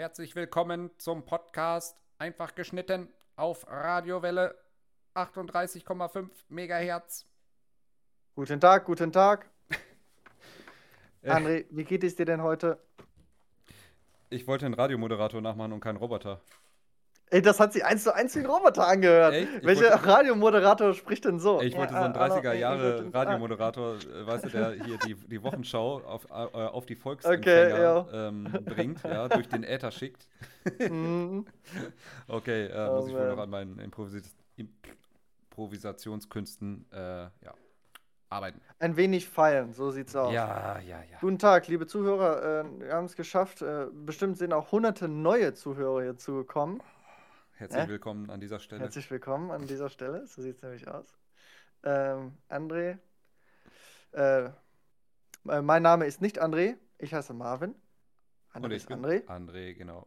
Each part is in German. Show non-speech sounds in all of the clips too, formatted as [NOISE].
Herzlich willkommen zum Podcast Einfach geschnitten auf Radiowelle 38,5 Megahertz. Guten Tag, guten Tag. [LAUGHS] Äh. André, wie geht es dir denn heute? Ich wollte einen Radiomoderator nachmachen und keinen Roboter. Ey, das hat sich eins zu eins wie ein Roboter angehört. Welcher wollte- Radiomoderator spricht denn so? Ich wollte so einen ah, ah, 30er ich Jahre Radiomoderator, äh, weißt du, der hier die, die Wochenschau auf, äh, auf die Okay, Volksempfänger ähm, bringt, ja, durch den Äther schickt. Mhm. [LAUGHS] Okay, äh, Oh, muss ich wohl man. noch an meinen Improvis Improvisationskünsten äh, ja, arbeiten. Ein wenig feilen, so sieht's aus. Ja, ja, ja. Guten Tag, liebe Zuhörer. Äh, wir haben es geschafft. Äh, bestimmt sind auch hunderte neue Zuhörer hier zugekommen. Herzlich Äh? willkommen an dieser Stelle. Herzlich willkommen an dieser Stelle. So sieht es nämlich aus. Ähm, André. Äh, äh, mein Name ist nicht André. Ich heiße Marvin. Und André ich ist bin André. André, genau.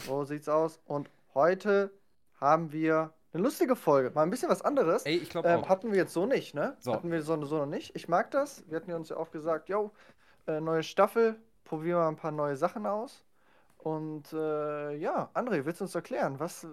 So sieht's aus. Und heute haben wir eine lustige Folge. Mal ein bisschen was anderes. Ey, ich glaube Ähm, hatten wir jetzt so nicht, ne? So. Hatten wir so, so noch nicht. Ich mag das. Wir hatten ja uns ja auch gesagt, yo, äh, neue Staffel, probieren wir ein paar neue Sachen aus. Und äh, ja, André, willst du uns erklären, was,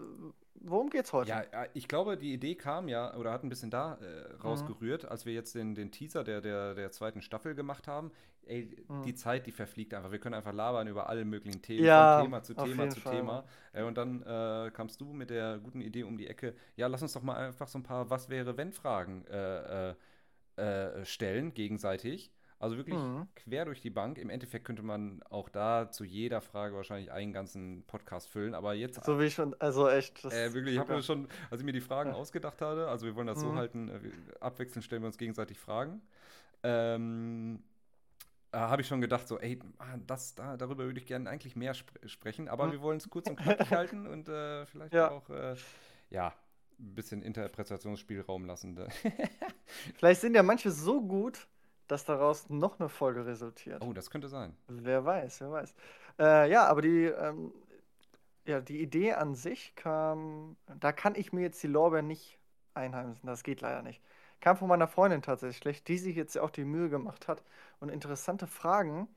worum geht's heute? Ja, ich glaube, die Idee kam ja oder hat ein bisschen da äh, Mhm. rausgerührt, als wir jetzt den, den Teaser der, der, der zweiten Staffel gemacht haben. Ey, Mhm. die Zeit, die verfliegt einfach. Wir können einfach labern über alle möglichen Themen, Ja, von Thema zu Thema zu Fall, Thema. Äh, und dann äh, kamst du mit der guten Idee um die Ecke. Ja, lass uns doch mal einfach so ein paar Was wäre wenn Fragen äh, äh, äh, stellen gegenseitig. Also wirklich Mhm. quer durch die Bank. Im Endeffekt könnte man auch da zu jeder Frage wahrscheinlich einen ganzen Podcast füllen. Aber jetzt So wie ich schon, also echt. Äh, wirklich, ich habe mir schon, als ich mir die Fragen Ja. [LAUGHS] ausgedacht hatte, also wir wollen das so Mhm. halten, äh, abwechselnd stellen wir uns gegenseitig Fragen. Ähm, äh, habe ich schon gedacht, so, ey, ah, das, da, darüber würde ich gerne eigentlich mehr sp sprechen, aber Mhm. wir wollen es kurz und knackig [LAUGHS] halten und äh, vielleicht Ja. auch, äh, ja, ein bisschen Interpretationsspielraum lassen. ne? [LAUGHS] Vielleicht sind ja manche so gut, dass daraus noch eine Folge resultiert. oh, das könnte sein. Wer weiß, wer weiß. Äh, ja, aber die, ähm, ja, die Idee an sich kam, da kann ich mir jetzt die Lorbeeren nicht einheimsen, das geht leider nicht. Kam von meiner Freundin tatsächlich, die sich jetzt auch die Mühe gemacht hat und interessante Fragen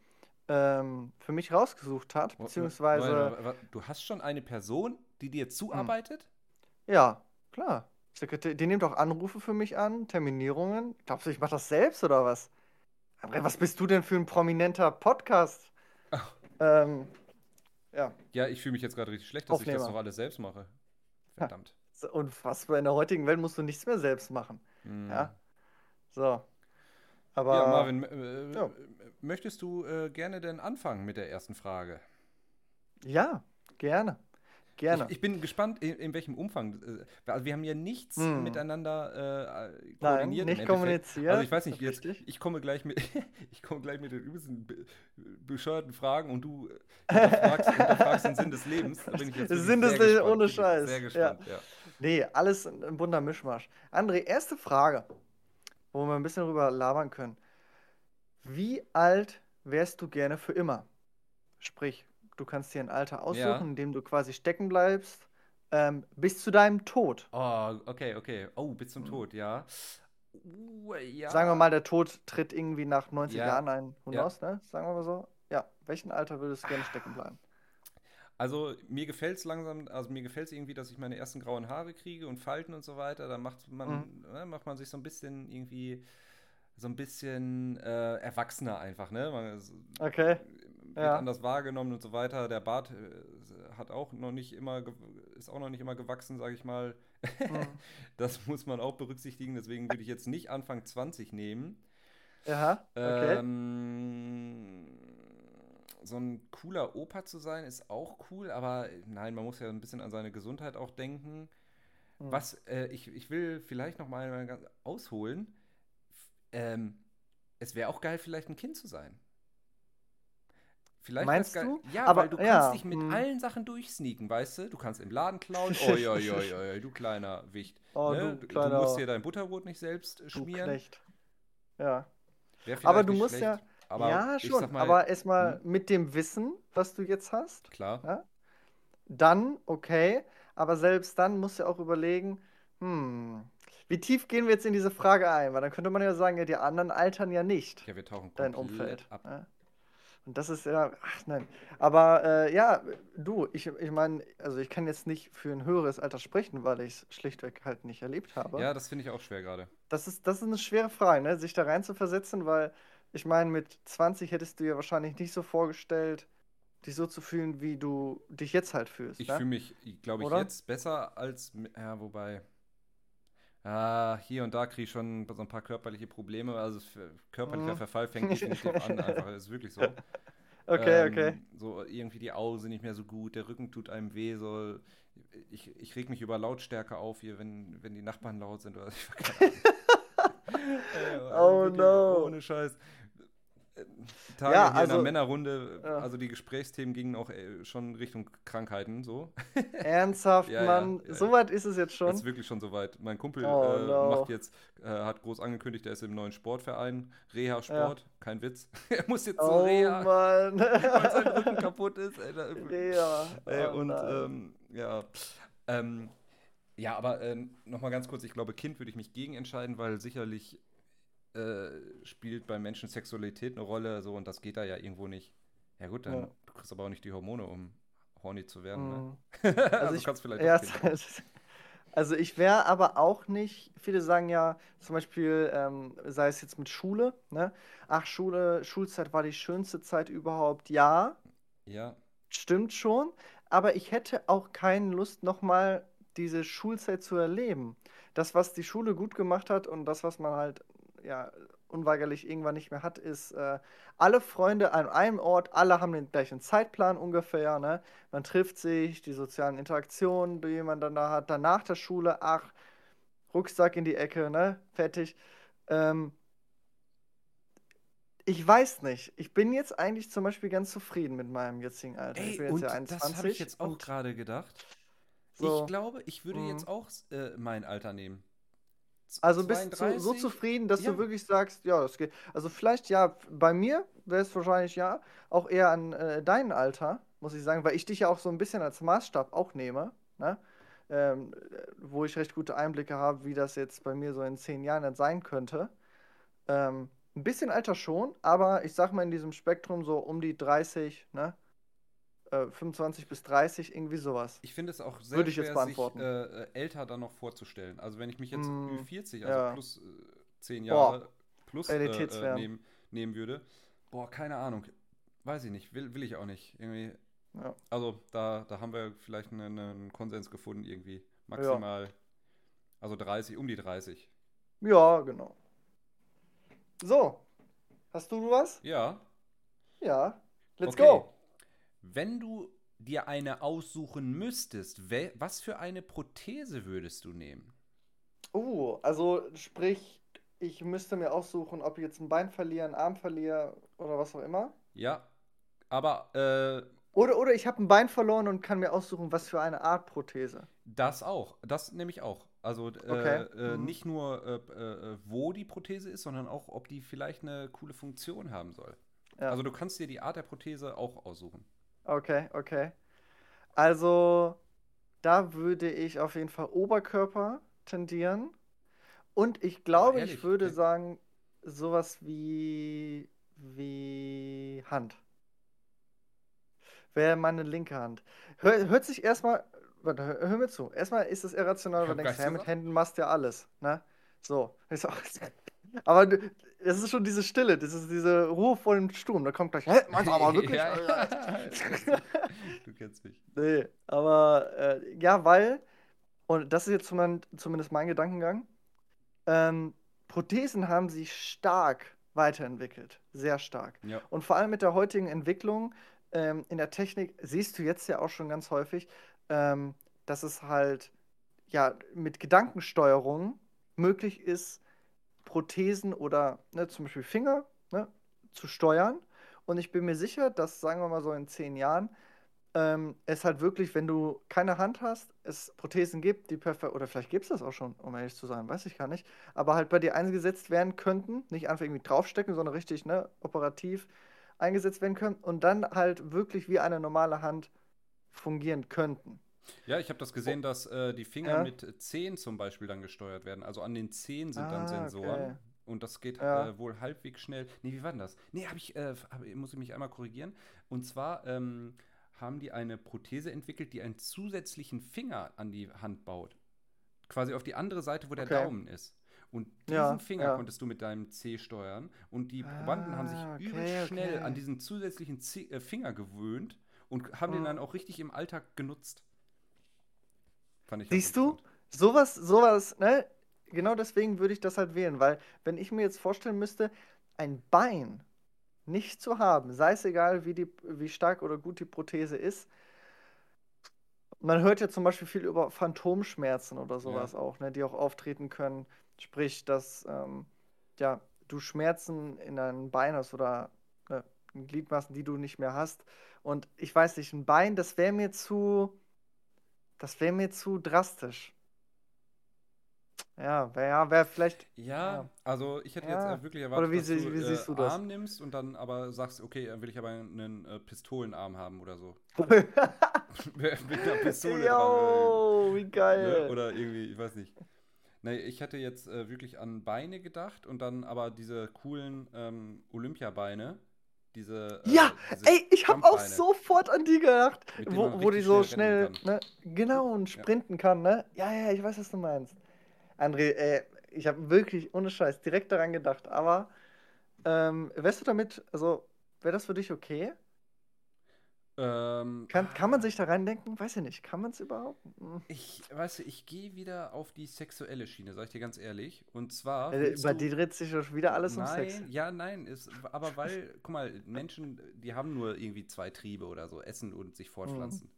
ähm, für mich rausgesucht hat, beziehungsweise, Moment, wa- wa- du hast schon eine Person, die dir zuarbeitet? ja, klar. Die nimmt auch Anrufe für mich an, Terminierungen. Glaubst du, ich mache das selbst oder was? André, was bist du denn für ein prominenter Podcast? Ähm, ja. Ja, ich fühle mich jetzt gerade richtig schlecht, dass ich das Aufnehmer. noch alles selbst mache. Verdammt. So, Unfassbar. In der heutigen Welt musst du nichts mehr selbst machen. Hm. Ja. So. Aber. Ja, Marvin, äh, ja. möchtest du äh, gerne denn anfangen mit der ersten Frage? Ja, gerne. Gerne. Ich, ich bin gespannt, in, in welchem Umfang. äh, Also wir haben ja nichts Hm. miteinander äh, Nein, koordiniert. im nicht kommuniziert. Also ich weiß nicht, jetzt, ich komme gleich mit, [LAUGHS] ich komme gleich mit den übelsten be bescheuerten Fragen und du hinterfragst, hinterfragst den Sinn des Lebens. Da bin ich jetzt [LAUGHS] Sinn des Lebens, ohne Scheiß. Sehr Ja. gespannt, ja. Nee, alles ein, ein bunter Mischmasch. André, erste Frage, wo wir ein bisschen drüber labern können. Wie alt wärst du gerne für immer? Sprich, du kannst dir ein Alter aussuchen, Ja. in dem du quasi stecken bleibst, ähm, bis zu deinem Tod. Oh, okay, okay. Oh, bis zum Tod, ja. Uh, ja. Sagen wir mal, der Tod tritt irgendwie nach 90 Ja. Jahren ein. Who knows, ne? Sagen wir mal so. Ja, welchen Alter würdest du gerne stecken bleiben? Also mir gefällt es langsam, also mir gefällt es irgendwie, dass ich meine ersten grauen Haare kriege und Falten und so weiter. Da macht man, Mhm. ne, macht man sich so ein bisschen irgendwie so ein bisschen äh, erwachsener einfach, ne? Man Okay. Wird Ja. anders wahrgenommen und so weiter. Der Bart äh, hat auch noch nicht immer, ist auch noch nicht immer gewachsen, sage ich mal. Mhm. [LAUGHS] Das muss man auch berücksichtigen. Deswegen würde ich jetzt nicht Anfang 20 nehmen. Ja, okay. Ähm, so ein cooler Opa zu sein, ist auch cool, aber nein, man muss ja ein bisschen an seine Gesundheit auch denken. Hm. Was, äh, ich, ich will vielleicht noch mal ganz ausholen. Ähm, es wäre auch geil, vielleicht ein Kind zu sein. Vielleicht Meinst du? Ja, Aber- weil du ja, kannst dich mit hm. allen Sachen durchsneaken, weißt du? Du kannst im Laden klauen. [LAUGHS] Oi, oi, oi, oi, du kleiner Wicht. Oh, ne? du du, kleiner- musst dir dein Butterbrot nicht selbst äh, Du schmieren. Knecht. Ja. Aber du musst ja. schlecht, aber ja, schon. mal, aber erstmal hm? mit dem Wissen, was du jetzt hast, klar. ja, dann okay. Aber selbst dann musst du auch überlegen, hm, wie tief gehen wir jetzt in diese Frage ein? Weil dann könnte man ja sagen, ja, die anderen altern ja nicht, Ja, wir tauchen dein komplett Umfeld. ab. Ja. Und das ist ja, ach nein. Aber äh, ja, du, ich, ich meine, also ich kann jetzt nicht für ein höheres Alter sprechen, weil ich es schlichtweg halt nicht erlebt habe. Ja, das finde ich auch schwer gerade. Das ist, das ist eine schwere Frage, ne? sich da rein zu versetzen, weil ich meine, mit 20 hättest du dir wahrscheinlich nicht so vorgestellt, dich so zu fühlen, wie du dich jetzt halt fühlst. Ich ne? fühle mich, glaube ich, Oder? jetzt besser als, ja, wobei, ja, hier und da kriege ich schon so ein paar körperliche Probleme. Also körperlicher Mhm. Verfall fängt definitiv an, einfach, ist wirklich so. [LAUGHS] Okay, Ähm, okay. So irgendwie die Augen sind nicht mehr so gut, der Rücken tut einem weh, so. Ich, ich reg mich über Lautstärke auf hier, wenn, wenn die Nachbarn laut sind oder Ahnung. [LAUGHS] Ey, Oh no. Ohne Scheiß. Äh, Tage Ja, hier in also- der Männerrunde, Ja. also die Gesprächsthemen gingen auch äh, schon Richtung Krankheiten so. [LAUGHS] Ernsthaft, Ja, Mann. ja. So weit ist es jetzt schon. ist wirklich schon soweit. Mein Kumpel Oh, äh, no. macht jetzt, äh, hat groß angekündigt, er ist im neuen Sportverein, Reha-Sport, kein Witz. [LAUGHS] er muss jetzt zur Oh, Reha, Mann. [LAUGHS] weil sein Rücken kaputt ist. Alter. Ja. Ey, oh und ähm, ja. Ähm, ja, aber ähm, nochmal ganz kurz, ich glaube, Kind würde ich mich gegen entscheiden, weil sicherlich äh, spielt bei Menschen Sexualität eine Rolle, so und das geht da ja irgendwo nicht. Ja gut, dann Ja. du kriegst aber auch nicht die Hormone, um horny zu werden. Mhm. Ne? [LAUGHS] also, Also ich- kannst vielleicht Ja, [LAUGHS] also ich wäre aber auch nicht, viele sagen ja zum Beispiel, ähm, sei es jetzt mit Schule, ne? Ach, Schule, Schulzeit war die schönste Zeit überhaupt. Ja, Ja, stimmt schon, aber ich hätte auch keine Lust, nochmal diese Schulzeit zu erleben. Das, was die Schule gut gemacht hat und das, was man halt, ja, unweigerlich irgendwann nicht mehr hat, ist äh, alle Freunde an einem Ort, alle haben den gleichen Zeitplan ungefähr, ne? Man trifft sich, die sozialen Interaktionen, die man dann da hat, dann nach der Schule, ach, Rucksack in die Ecke, ne? Fertig. Ähm, ich weiß nicht. Ich bin jetzt eigentlich zum Beispiel ganz zufrieden mit meinem jetzigen Alter. ich Ey, bin jetzt und ja das 21 habe ich jetzt auch gerade gedacht. so. Ich glaube, ich würde Mhm. jetzt auch äh, mein Alter nehmen. Also bist du so 32? zufrieden, dass Ja. du wirklich sagst, ja, das geht. Also vielleicht ja, bei mir wäre es wahrscheinlich ja auch eher an äh, dein Alter, muss ich sagen, weil ich dich ja auch so ein bisschen als Maßstab auch nehme, ne? Ähm, äh, wo ich recht gute Einblicke habe, wie das jetzt bei mir so in zehn Jahren dann sein könnte. Ähm, ein bisschen Alter schon, aber ich sag mal in diesem Spektrum so um die 30, ne? Äh, 25 bis 30, irgendwie sowas. Ich finde es auch sehr Würde ich jetzt schwer, beantworten. sich äh, äh, älter dann noch vorzustellen. Also wenn ich mich jetzt Mm, Ü40, also ja. plus äh, 10 Boah, Jahre plus äh, äh, nehmen, nehmen würde, boah, keine Ahnung. Weiß ich nicht, will, will ich auch nicht. Irgendwie, Ja. also da, da haben wir vielleicht einen, einen Konsens gefunden, irgendwie. Maximal, also 30, um die 30. Ja, genau. So, hast du was? Ja. Ja. Let's Okay. go. Wenn du dir eine aussuchen müsstest, was für eine Prothese würdest du nehmen? Uh, also sprich, ich müsste mir aussuchen, ob ich jetzt ein Bein verliere, einen Arm verliere oder was auch immer. Ja, aber äh, Oder, oder ich habe ein Bein verloren und kann mir aussuchen, was für eine Art Prothese. das auch. Das nehme ich auch. Also äh, Okay. äh, Mhm. nicht nur, äh, äh, wo die Prothese ist, sondern auch, ob die vielleicht eine coole Funktion haben soll. Ja. Also du kannst dir die Art der Prothese auch aussuchen. Okay, okay. Also, da würde ich auf jeden Fall Oberkörper tendieren. Und ich glaube, ich würde sagen, sowas wie, wie Hand. Wäre meine linke Hand. Hör, hört sich erstmal, warte, hör, hör mir zu. Erstmal ist es irrational, weil du denkst, nichts mit. Händen machst du ja alles, ne? So. [LAUGHS] Ich so, aber es ist schon diese Stille, das ist diese Ruhe vor dem Sturm. Da kommt gleich, hä, meinst du aber [LAUGHS] wirklich? Ja, ja. du kennst mich. [LAUGHS] Nee, aber äh, ja, weil, und das ist jetzt zumindest, zumindest mein Gedankengang, ähm, Prothesen haben sich stark weiterentwickelt. Sehr stark. Ja. Und vor allem mit der heutigen Entwicklung ähm, in der Technik siehst du jetzt ja auch schon ganz häufig, ähm, dass es halt ja mit Gedankensteuerung möglich ist, Prothesen oder ne, zum Beispiel Finger ne, zu steuern. Und ich bin mir sicher, dass, sagen wir mal so in zehn Jahren, ähm, es halt wirklich, wenn du keine Hand hast, es Prothesen gibt, die perfekt, oder vielleicht gibt es das auch schon, um ehrlich zu sein, weiß ich gar nicht, aber halt bei dir eingesetzt werden könnten, nicht einfach irgendwie draufstecken, sondern richtig, ne, operativ eingesetzt werden können und dann halt wirklich wie eine normale Hand fungieren könnten. Ja, ich habe das gesehen, dass äh, die Finger Ja. mit Zehen zum Beispiel dann gesteuert werden. Also an den Zehen sind dann Ah, Sensoren. okay. Und das geht Ja. äh, wohl halbwegs schnell. Nee, wie war denn das? Nee, hab ich, äh, hab, muss ich mich einmal korrigieren. Und zwar ähm, haben die eine Prothese entwickelt, die einen zusätzlichen Finger an die Hand baut. Quasi auf die andere Seite, wo der Okay. Daumen ist. Und diesen Ja, Finger ja. konntest du mit deinem C steuern. Und die Probanden haben sich Ah, okay, übel schnell okay. an diesen zusätzlichen C äh, Finger gewöhnt und haben den Mhm. dann auch richtig im Alltag genutzt. Siehst du? Sowas, sowas, ne? Genau deswegen würde ich das halt wählen, weil wenn ich mir jetzt vorstellen müsste, ein Bein nicht zu haben, sei es egal, wie, die, wie stark oder gut die Prothese ist, man hört ja zum Beispiel viel über Phantomschmerzen oder sowas auch, ne, die auch auftreten können. Sprich, dass ähm, ja, du Schmerzen in deinem Bein hast oder ne, Gliedmaßen, die du nicht mehr hast. Und ich weiß nicht, ein Bein, das wäre mir zu, das wäre mir zu drastisch. Ja, wäre ja, wär vielleicht. Ja, Ja. also ich hätte Ja. jetzt äh, wirklich erwartet, Oder wie dass sie- du, wie siehst äh, du das? Arm nimmst und dann aber sagst, okay, dann will ich aber einen äh, Pistolenarm haben oder so. [LAUGHS] [LAUGHS] Mit einer Pistole dran. Yo, wie Äh, geil. ne? Oder irgendwie, ich weiß nicht. Nee, ich hätte jetzt äh, wirklich an Beine gedacht und dann aber diese coolen ähm, Olympiabeine. Diese. Äh, Ja, diese Ey, ich habe auch sofort an die gedacht, wo, wo die so schnell schnell, ne, genau, und sprinten kann, ne? Ja, ja, ich weiß, was du meinst. André, ey, ich habe wirklich, ohne Scheiß, direkt daran gedacht, aber ähm, wärst du damit, also, wäre das für dich okay? Ähm, Kann, kann man sich da reindenken? Weiß ich nicht, kann man es überhaupt? Hm. Ich, weißt du, ich gehe wieder auf die sexuelle Schiene, sag ich dir ganz ehrlich. Und zwar. Äh, du- dir dreht sich doch wieder alles um nein, Sex. ja, nein, ist, aber [LAUGHS] weil, guck mal, Menschen, die haben nur irgendwie zwei Triebe oder so, essen und sich fortpflanzen.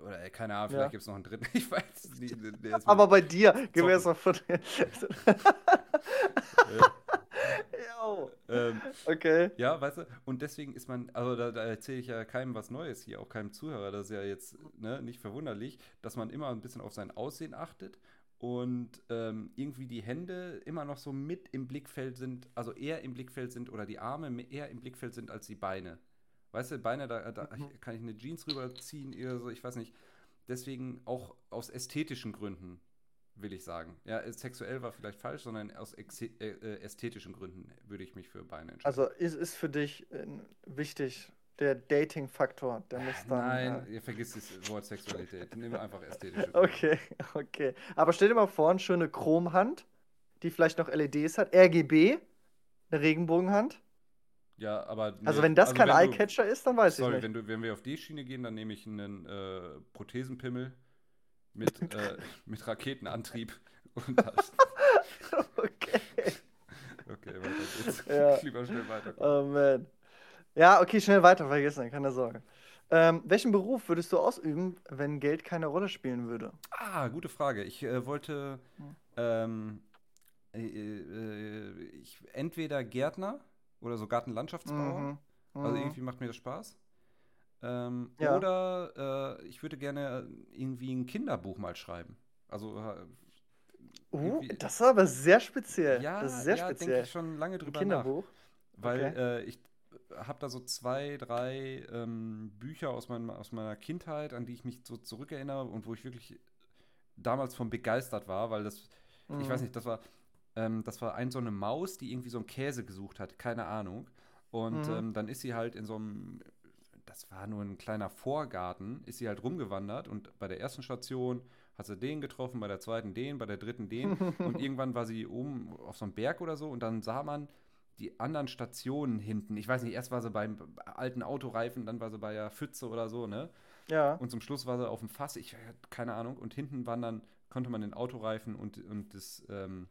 Oder äh, keine Ahnung, Ja. vielleicht gibt es noch einen dritten, [LAUGHS] ich weiß es nicht. Aber bei dir, mir Zocken. jetzt mal von. [LAUGHS] Ähm, okay. ja, weißt du, und deswegen ist man, also da, da erzähle ich ja keinem was Neues hier, auch keinem Zuhörer, das ist ja jetzt ne, nicht verwunderlich, dass man immer ein bisschen auf sein Aussehen achtet und ähm, irgendwie die Hände immer noch so mit im Blickfeld sind, also eher im Blickfeld sind oder die Arme me- eher im Blickfeld sind als die Beine. Weißt du, Beine, da, da Mhm. kann ich eine Jeans rüberziehen oder so, ich weiß nicht. Deswegen auch aus ästhetischen Gründen, will ich sagen. Ja, sexuell war vielleicht falsch, sondern aus äh, äh, ästhetischen Gründen würde ich mich für Beine entscheiden. Also ist, ist für dich äh, wichtig, der Dating-Faktor, der muss dann. Nein, Äh, ihr vergisst das Wort Sexualität. Nimm einfach ästhetische. Gründe. okay, [LAUGHS] okay. Aber stell dir mal vor, eine schöne Chromhand, die vielleicht noch LEDs hat, RGB, eine Regenbogenhand. Ja, aber. Also nee, wenn das kein wenn du- Eyecatcher ist, dann weiß Sorry, ich wenn, nicht. du, wenn wir auf die Schiene gehen, dann nehme ich einen äh, Prothesenpimmel mit, äh, mit Raketenantrieb. Und das, [LAUGHS] okay. okay, weiter geht's. Ja. [LAUGHS] Lieber schnell weiter. Oh man. Ja, okay, schnell weiter, vergessen, keine Sorge. Ähm, welchen Beruf würdest du ausüben, wenn Geld keine Rolle spielen würde? Ah, gute Frage. Ich äh, wollte Hm. ähm, äh, äh, ich, entweder Gärtner oder so Gartenlandschaftsbauer. Mhm. Also Mhm. irgendwie macht mir das Spaß. Ähm, Ja. Oder äh, ich würde gerne irgendwie ein Kinderbuch mal schreiben. Also äh, irgendwie- das ist aber sehr speziell. ja, das ist sehr ja, denke speziell. ich schon lange Ein drüber nach. Kinderbuch. Weil Okay. äh, ich habe da so zwei, drei ähm, Bücher aus, meinem, aus meiner Kindheit, an die ich mich so zurückerinnere und wo ich wirklich damals von begeistert war, weil das, ich weiß Mhm. nicht, das war, ähm, das war ein so eine Maus, die irgendwie so einen Käse gesucht hat, keine Ahnung. Und Mhm. ähm, dann ist sie halt in so einem, das war nur ein kleiner Vorgarten, ist sie halt rumgewandert und bei der ersten Station hat sie den getroffen, bei der zweiten den, bei der dritten den [LAUGHS] und irgendwann war sie oben auf so einem Berg oder so und dann sah man die anderen Stationen hinten. Ich weiß nicht, erst war sie beim alten Autoreifen, dann war sie bei der Pfütze oder so, ne? Ja. Und zum Schluss war sie auf dem Fass, ich keine Ahnung. Und hinten waren dann, konnte man den Autoreifen und, und, das, ähm,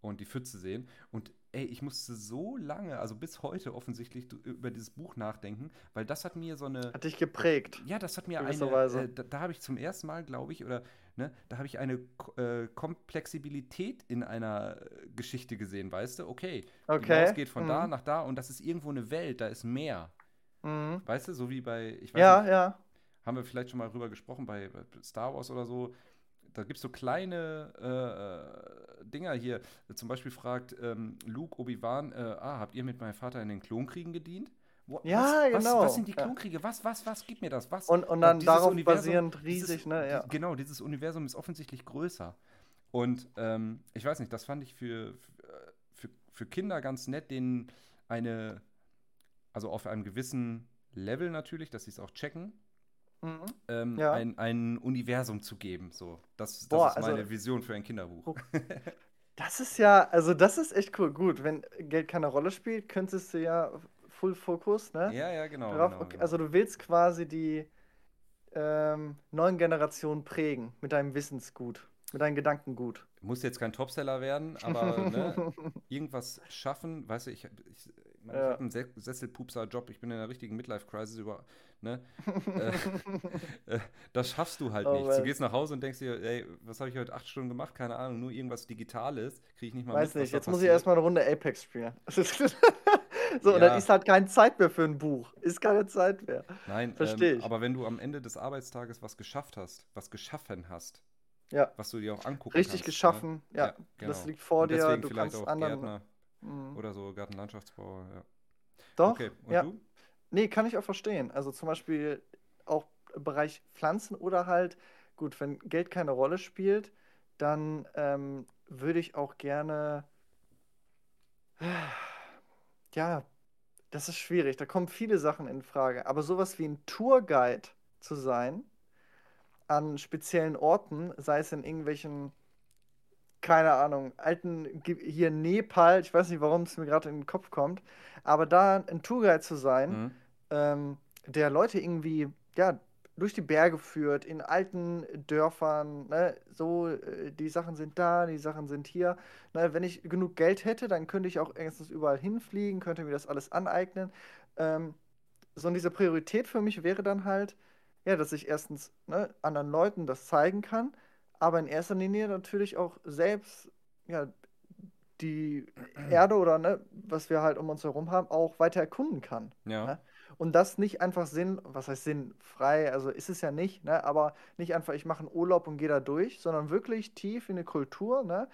und die Pfütze sehen. Und ey, ich musste so lange, also bis heute offensichtlich, über dieses Buch nachdenken, weil das hat mir so eine. Hat dich geprägt. Ja, das hat mir eine. Äh, da da habe ich zum ersten Mal, glaube ich, oder ne, da habe ich eine äh, Komplexibilität in einer äh, Geschichte gesehen, weißt du? Okay, die Okay. Maus geht von da Mhm. nach da und das ist irgendwo eine Welt, da ist mehr. Mhm. Weißt du, so wie bei, ich weiß Ja, nicht, ja. haben wir vielleicht schon mal drüber gesprochen bei, bei Star Wars oder so. Da gibt es so kleine äh, Dinger hier. Zum Beispiel fragt ähm, Luke Obi-Wan, äh, ah, habt ihr mit meinem Vater in den Klonkriegen gedient? Wo, Ja, was, genau. Was, was sind die. Klonkriege? Was, was, was gibt mir das? Was? Und, und dann dieses darauf Universum- basierend riesig, ne? Ja. Genau, dieses Universum ist offensichtlich größer. Und ähm, ich weiß nicht, das fand ich für, für Kinder ganz nett, denen eine, also auf einem gewissen Level natürlich, dass sie es auch checken, mhm. ähm, ja. ein, ein Universum zu geben. So, das, das Boah, ist meine also, Vision für ein Kinderbuch. [LAUGHS] Das ist ja, also das ist echt cool. Gut, wenn Geld keine Rolle spielt, könntest du ja Full Focus, ne? Ja, ja, genau. Darauf, genau, genau. Also du willst quasi die ähm, neuen Generationen prägen mit deinem Wissensgut, mit deinem Gedankengut. Muss jetzt kein Topseller werden, aber ne, [LAUGHS] irgendwas schaffen, weißt du, ich, ich, ich, ja. habe einen Sesselpupser-Job, ich bin in einer richtigen Midlife-Crisis über, ne? äh, [LAUGHS] äh, das schaffst du halt oh, nicht. Du gehst nach Hause und denkst dir, ey, was habe ich heute acht Stunden gemacht? Keine Ahnung, nur irgendwas Digitales, kriege ich nicht mal Weiß mit, nicht, jetzt muss ich erstmal eine Runde Apex spielen. [LAUGHS] [LAUGHS] so, ja. und dann ist halt keine Zeit mehr für ein Buch. Ist keine Zeit mehr. Nein, verstehe ähm, ich. Aber wenn du am Ende des Arbeitstages was geschafft hast, was geschaffen hast, ja. was du dir auch angucken Richtig kannst, geschaffen, ne? ja. ja genau. Das liegt vor dir. Du kannst auch anderen. Gärtner mhm. oder so Gartenlandschaftsbau. Ja. Doch. Okay. Und ja. du? Nee, kann ich auch verstehen. Also zum Beispiel auch im Bereich Pflanzen oder halt, gut, wenn Geld keine Rolle spielt, dann ähm, würde ich auch gerne. Ja, das ist schwierig. Da kommen viele Sachen in Frage. Aber sowas wie ein Tourguide zu sein, an speziellen Orten, sei es in irgendwelchen, keine Ahnung, alten, hier Nepal, ich weiß nicht, warum es mir gerade in den Kopf kommt, aber da ein Tourguide zu sein, mhm. ähm, der Leute irgendwie, ja, durch die Berge führt, in alten Dörfern, ne, so, äh, die Sachen sind da, die Sachen sind hier. Ne, wenn ich genug Geld hätte, dann könnte ich auch erstens überall hinfliegen, könnte mir das alles aneignen. Ähm, so, und diese Priorität für mich wäre dann halt, ja, dass ich erstens ne, anderen Leuten das zeigen kann, aber in erster Linie natürlich auch selbst ja, die Erde oder ne, was wir halt um uns herum haben, auch weiter erkunden kann. Ja. Ne? Und das nicht einfach Sinn, was heißt sinnfrei, also ist es ja nicht, ne, aber nicht einfach, ich mache einen Urlaub und gehe da durch, sondern wirklich tief in die Kultur, ne,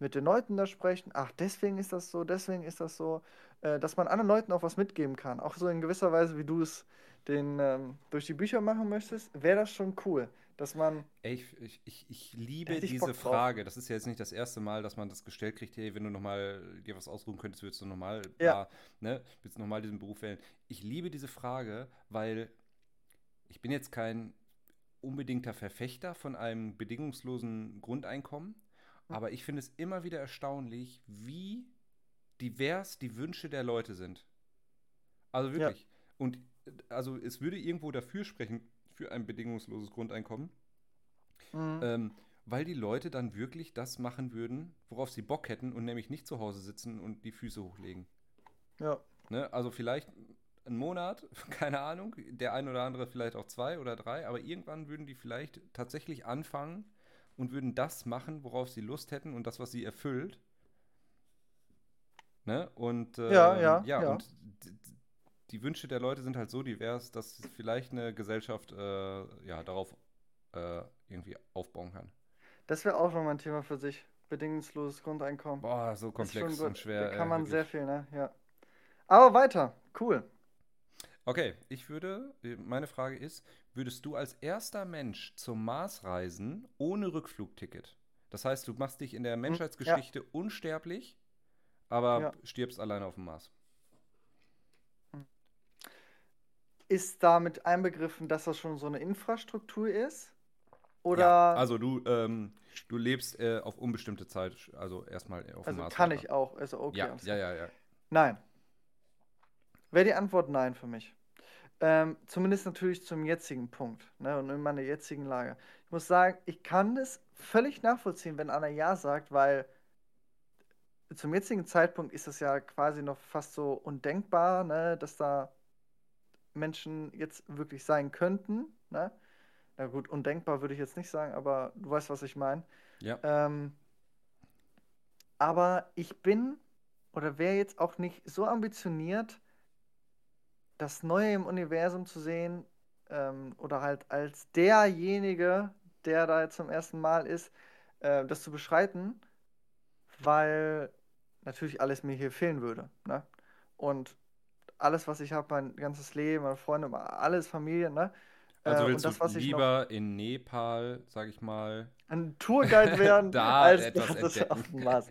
mit den Leuten da sprechen, ach, deswegen ist das so, deswegen ist das so, äh, dass man anderen Leuten auch was mitgeben kann. Auch so in gewisser Weise, wie du es den ähm, durch die Bücher machen möchtest, wäre das schon cool, dass man. Ey, ich, ich, ich liebe diese Frage. Das ist ja jetzt nicht das erste Mal, dass man das gestellt kriegt, hey, wenn du nochmal dir was ausruhen könntest, würdest du nochmal ja. ne, willst du nochmal diesen Beruf wählen. Ich liebe diese Frage, weil ich bin jetzt kein unbedingter Verfechter von einem bedingungslosen Grundeinkommen, hm. aber ich finde es immer wieder erstaunlich, wie divers die Wünsche der Leute sind. Also wirklich. Ja. Und also es würde irgendwo dafür sprechen, für ein bedingungsloses Grundeinkommen, mhm. ähm, weil die Leute dann wirklich das machen würden, worauf sie Bock hätten und nämlich nicht zu Hause sitzen und die Füße hochlegen. Ja. Ne? Also vielleicht einen Monat, [LAUGHS] keine Ahnung, der ein oder andere vielleicht auch zwei oder drei, aber irgendwann würden die vielleicht tatsächlich anfangen und würden das machen, worauf sie Lust hätten und das, was sie erfüllt. Ne? Und, äh, ja, ja, ja, ja, und die Wünsche der Leute sind halt so divers, dass vielleicht eine Gesellschaft äh, ja, darauf äh, irgendwie aufbauen kann. Das wäre auch nochmal ein Thema für sich. Bedingungsloses Grundeinkommen. Boah, so komplex und schwer. Da kann man sehr viel, ne? Ja. Aber weiter. Cool. Okay, ich würde, meine Frage ist, würdest du als erster Mensch zum Mars reisen ohne Rückflugticket? Das heißt, du machst dich in der hm, Menschheitsgeschichte ja. unsterblich, aber ja. stirbst alleine auf dem Mars. Ist damit einbegriffen, dass das schon so eine Infrastruktur ist? Oder? Ja, also du, ähm, du lebst äh, auf unbestimmte Zeit, also erstmal auf also dem Mars. kann ich auch, also okay. Ja, ja, ja, ja. Nein. Wäre die Antwort nein für mich. Ähm, zumindest natürlich zum jetzigen Punkt ne, und in meiner jetzigen Lage. Ich muss sagen, ich kann es völlig nachvollziehen, wenn Anna Ja sagt, weil zum jetzigen Zeitpunkt ist es ja quasi noch fast so undenkbar, ne, dass da Menschen jetzt wirklich sein könnten. Ne? Na gut, undenkbar würde ich jetzt nicht sagen, aber du weißt, was ich meine. Ja. Ähm, aber ich bin oder wäre jetzt auch nicht so ambitioniert, das Neue im Universum zu sehen ähm, oder halt als derjenige, der da zum ersten Mal ist, äh, das zu beschreiten, weil natürlich alles mir hier fehlen würde. Ne? Und alles, was ich habe, mein ganzes Leben, meine Freunde, alles Familie, ne? Also äh, willst das, du lieber noch, in Nepal, sag ich mal, ein Tourguide [LAUGHS] werden, da als etwas das auf dem Mars.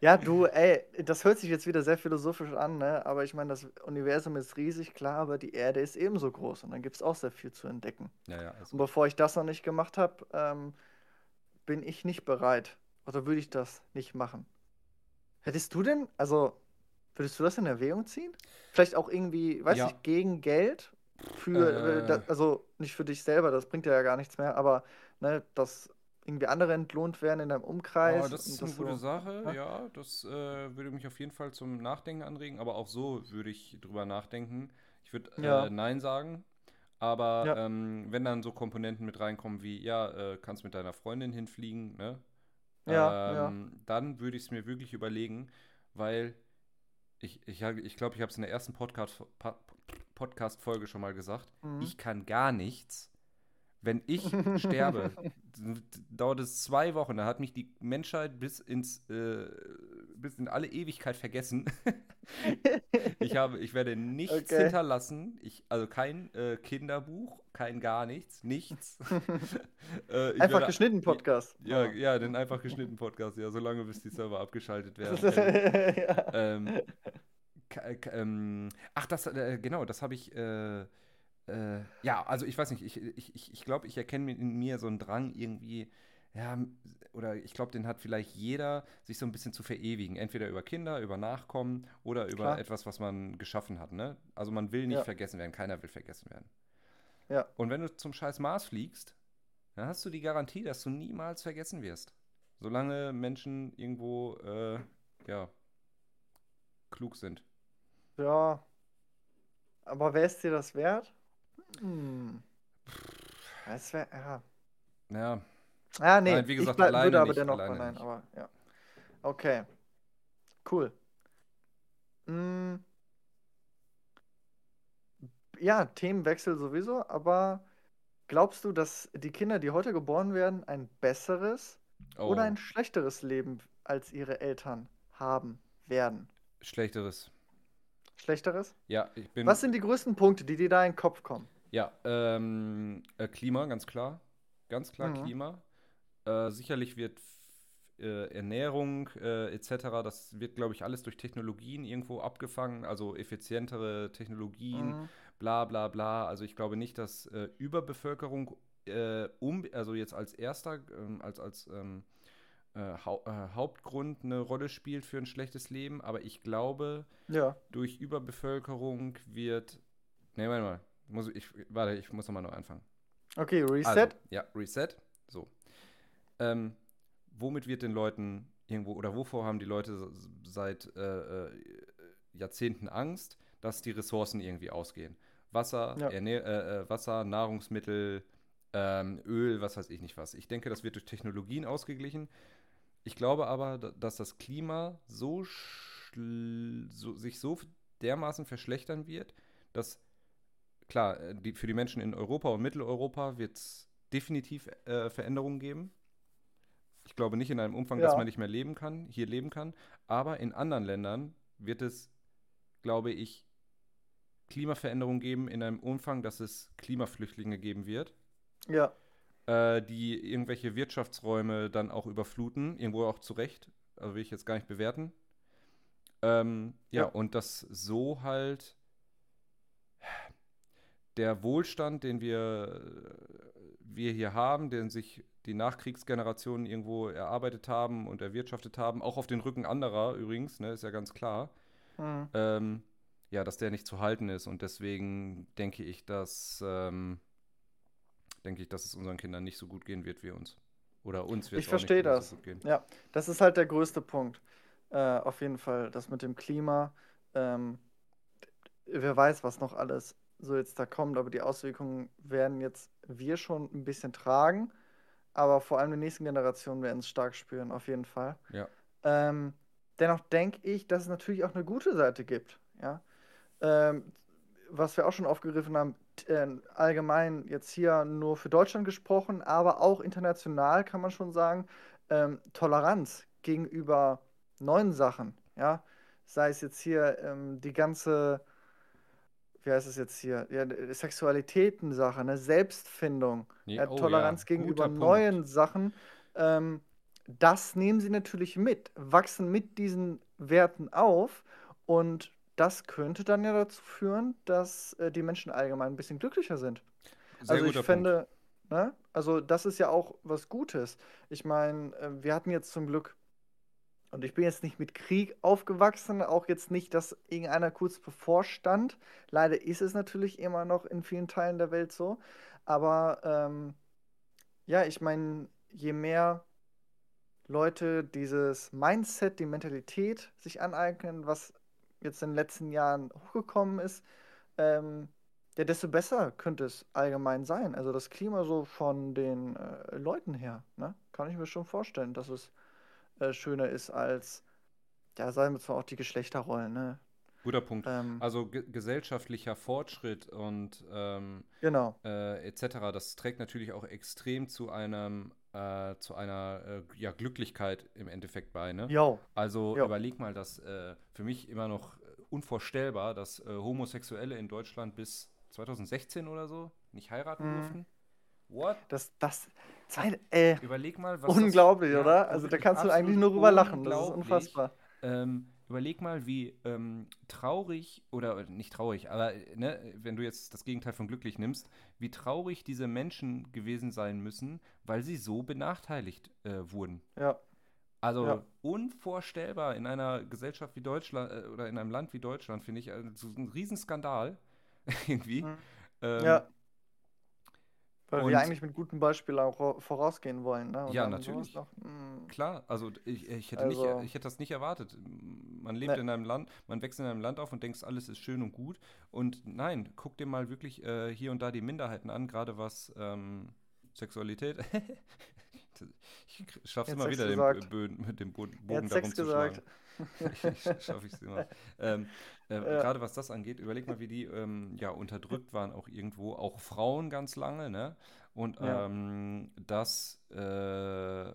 Ja, du, ey, das hört sich jetzt wieder sehr philosophisch an, ne? Aber ich meine, das Universum ist riesig, klar, aber die Erde ist ebenso groß und dann gibt es auch sehr viel zu entdecken. Ja, ja. Also Und bevor ich das noch nicht gemacht habe, ähm, bin ich nicht bereit. Oder würde ich das nicht machen? Hättest du denn, also, würdest du das in Erwägung ziehen? Vielleicht auch irgendwie, weiß Ja. ich, gegen Geld? Für, äh, Äh. also nicht für dich selber, das bringt dir ja gar nichts mehr, aber ne, dass irgendwie andere entlohnt werden in deinem Umkreis. Oh, das ist und eine gute so- Sache, Ja. ja. Das äh, würde mich auf jeden Fall zum Nachdenken anregen, aber auch so würde ich drüber nachdenken. Ich würde Ja. äh, Nein sagen, aber Ja. ähm, wenn dann so Komponenten mit reinkommen wie, ja, äh, kannst mit deiner Freundin hinfliegen, ne? Ja, ja. ähm, Dann würde ich es mir wirklich überlegen, weil ich glaube, ich, ich, glaub, ich habe es in der ersten Podcast, Podcast-Folge schon mal gesagt. Mhm. Ich kann gar nichts. Wenn ich sterbe, [LAUGHS] dauert es zwei Wochen. Da hat mich die Menschheit bis ins äh, bis in alle Ewigkeit vergessen. [LAUGHS] ich habe, ich werde nichts Okay. hinterlassen. Ich, also kein äh, Kinderbuch, kein gar nichts, nichts. [LAUGHS] äh, Einfach werde- geschnitten Podcast. Ja, ja, den einfach geschnittenen Podcast, ja, solange bis die Server abgeschaltet werden. [LAUGHS] ähm, ähm, ach, das, äh, genau, das habe ich, äh, äh, ja, also ich weiß nicht, ich glaube, ich, ich, ich, glaub, ich erkenne in mir so einen Drang irgendwie, ja, oder ich glaube, den hat vielleicht jeder, sich so ein bisschen zu verewigen. Entweder über Kinder, über Nachkommen oder über Klar. etwas, was man geschaffen hat, ne? Also man will nicht Ja. vergessen werden, keiner will vergessen werden. Ja. Und wenn du zum scheiß Mars fliegst, dann hast du die Garantie, dass du niemals vergessen wirst. Solange Menschen irgendwo, äh, ja, klug sind. Ja. Aber wäre es dir das wert? Hm. Es wäre, ja. Ja, Ah, nee, Nein, wie gesagt, ich bleib, alleine würde aber nicht, dennoch alleine bei Nein, aber ja. Okay. Cool. Mm. Ja, Themenwechsel sowieso, aber glaubst du, dass die Kinder, die heute geboren werden, ein besseres oh, oder ein schlechteres Leben als ihre Eltern haben werden? schlechteres. Schlechteres? Ja, ich bin. Was sind die größten Punkte, die dir da in den Kopf kommen? Ja, ähm, äh, Klima, ganz klar. Ganz klar Mhm. Klima. Äh, sicherlich wird äh, Ernährung äh, etc., das wird, glaube ich, alles durch Technologien irgendwo abgefangen, also effizientere Technologien, Mhm. bla bla bla. Also ich glaube nicht, dass äh, Überbevölkerung äh, um, also jetzt als erster, ähm, als, als ähm, äh, Hau Hauptgrund eine Rolle spielt für ein schlechtes Leben, aber ich glaube, Ja. durch Überbevölkerung wird. Ne, warte mal. Muss ich, warte, ich muss nochmal neu anfangen. Okay, Reset. Also, ja, Reset. So. Ähm, womit wird den Leuten irgendwo, oder wovor haben die Leute seit äh, äh, Jahrzehnten Angst, dass die Ressourcen irgendwie ausgehen? Wasser, Ja. Äh, äh, Wasser, Nahrungsmittel, ähm, Öl, was weiß ich nicht was. Ich denke, das wird durch Technologien ausgeglichen. Ich glaube aber, da- dass das Klima so, so sich so dermaßen verschlechtern wird, dass klar, äh, die, für die Menschen in Europa und Mitteleuropa wird es definitiv äh, Veränderungen geben. Ich glaube nicht in einem Umfang, dass Ja. man nicht mehr leben kann, hier leben kann. Aber in anderen Ländern wird es, glaube ich, Klimaveränderungen geben in einem Umfang, dass es Klimaflüchtlinge geben wird, Ja. äh, die irgendwelche Wirtschaftsräume dann auch überfluten, irgendwo auch zu Recht. Also will ich jetzt gar nicht bewerten. Ähm, ja, Ja. und dass so halt der Wohlstand, den wir, wir hier haben, den sich die Nachkriegsgenerationen irgendwo erarbeitet haben und erwirtschaftet haben, auch auf den Rücken anderer übrigens, ne, ist ja ganz klar, Mhm. ähm, ja, dass der nicht zu halten ist. Und deswegen denke ich, dass ähm, denke ich, dass es unseren Kindern nicht so gut gehen wird wie uns. Oder uns wird Ich es auch nicht verstehe das. so. Ja, das ist halt der größte Punkt. Äh, auf jeden Fall, das mit dem Klima. Ähm, wer weiß, was noch alles so jetzt da kommt, aber die Auswirkungen werden jetzt wir schon ein bisschen tragen, aber vor allem die nächsten Generationen werden es stark spüren, auf jeden Fall. Ja. Ähm, dennoch denke ich, dass es natürlich auch eine gute Seite gibt. Ja? Ähm, was wir auch schon aufgegriffen haben, äh, allgemein jetzt hier nur für Deutschland gesprochen, aber auch international kann man schon sagen, ähm, Toleranz gegenüber neuen Sachen. Ja? Sei es jetzt hier ähm, die ganze, wie heißt es jetzt hier, ja, die Sexualitäten-Sache, ne? Selbstfindung, Nee, ja, oh Toleranz ja, gegenüber guter Punkt. neuen Sachen. Ähm, das nehmen sie natürlich mit, wachsen mit diesen Werten auf und das könnte dann ja dazu führen, dass äh, die Menschen allgemein ein bisschen glücklicher sind. Sehr Also ich fände, ne? Also das ist ja auch was Gutes. Ich meine, äh, wir hatten jetzt zum Glück, und ich bin jetzt nicht mit Krieg aufgewachsen, auch jetzt nicht, dass irgendeiner kurz bevorstand. Leider ist es natürlich immer noch in vielen Teilen der Welt so. Aber ähm, ja, ich meine, je mehr Leute dieses Mindset, die Mentalität sich aneignen, was jetzt in den letzten Jahren hochgekommen ist, ähm, ja, desto besser könnte es allgemein sein. Also das Klima so von den äh, Leuten her, ne? Kann ich mir schon vorstellen, dass es äh, schöner ist als, ja, sagen wir zwar auch die Geschlechterrollen, ne? Guter Punkt. Ähm, Also ge gesellschaftlicher Fortschritt und ähm, genau. äh, etc., das trägt natürlich auch extrem zu einem, äh, zu einer äh, ja, Glücklichkeit im Endeffekt bei, ne? Jo, Also jo. überleg mal, dass äh, für mich immer noch unvorstellbar, dass äh, Homosexuelle in Deutschland bis 2016 oder so nicht heiraten Mhm. durften. What? Das, das, zwei, äh, Überleg mal, was unglaublich, das, oder? Ja, Also da kannst du eigentlich nur drüber lachen. Das ist unfassbar. Ähm, überleg mal, wie ähm, traurig oder nicht traurig, aber ne, wenn du jetzt das Gegenteil von glücklich nimmst, wie traurig diese Menschen gewesen sein müssen, weil sie so benachteiligt äh, wurden. Ja, Also Ja. unvorstellbar in einer Gesellschaft wie Deutschland äh, oder in einem Land wie Deutschland, finde ich, also so ein Riesenskandal [LAUGHS] irgendwie. Mhm. Ähm, ja. Weil und- wir eigentlich mit gutem Beispiel auch vo- vorausgehen wollen, ne? Ja, natürlich. noch, mm, Klar, also ich, ich, hätte Also- nicht, ich hätte das nicht erwartet. Man lebt Nee. in einem Land, man wächst in einem Land auf und denkt, alles ist schön und gut. Und nein, guck dir mal wirklich äh, hier und da die Minderheiten an, gerade was ähm, Sexualität. [LAUGHS] ich schaff's Jetzt immer wieder, den, gesagt. Bö- mit dem Bo Er Bogen darum zu schlagen. Schaffe ich es immer. Ähm, äh, Ja. Gerade was das angeht, überleg mal, wie die ähm, ja unterdrückt waren, auch irgendwo, auch Frauen ganz lange, ne? Und Ja. ähm, dass äh, äh,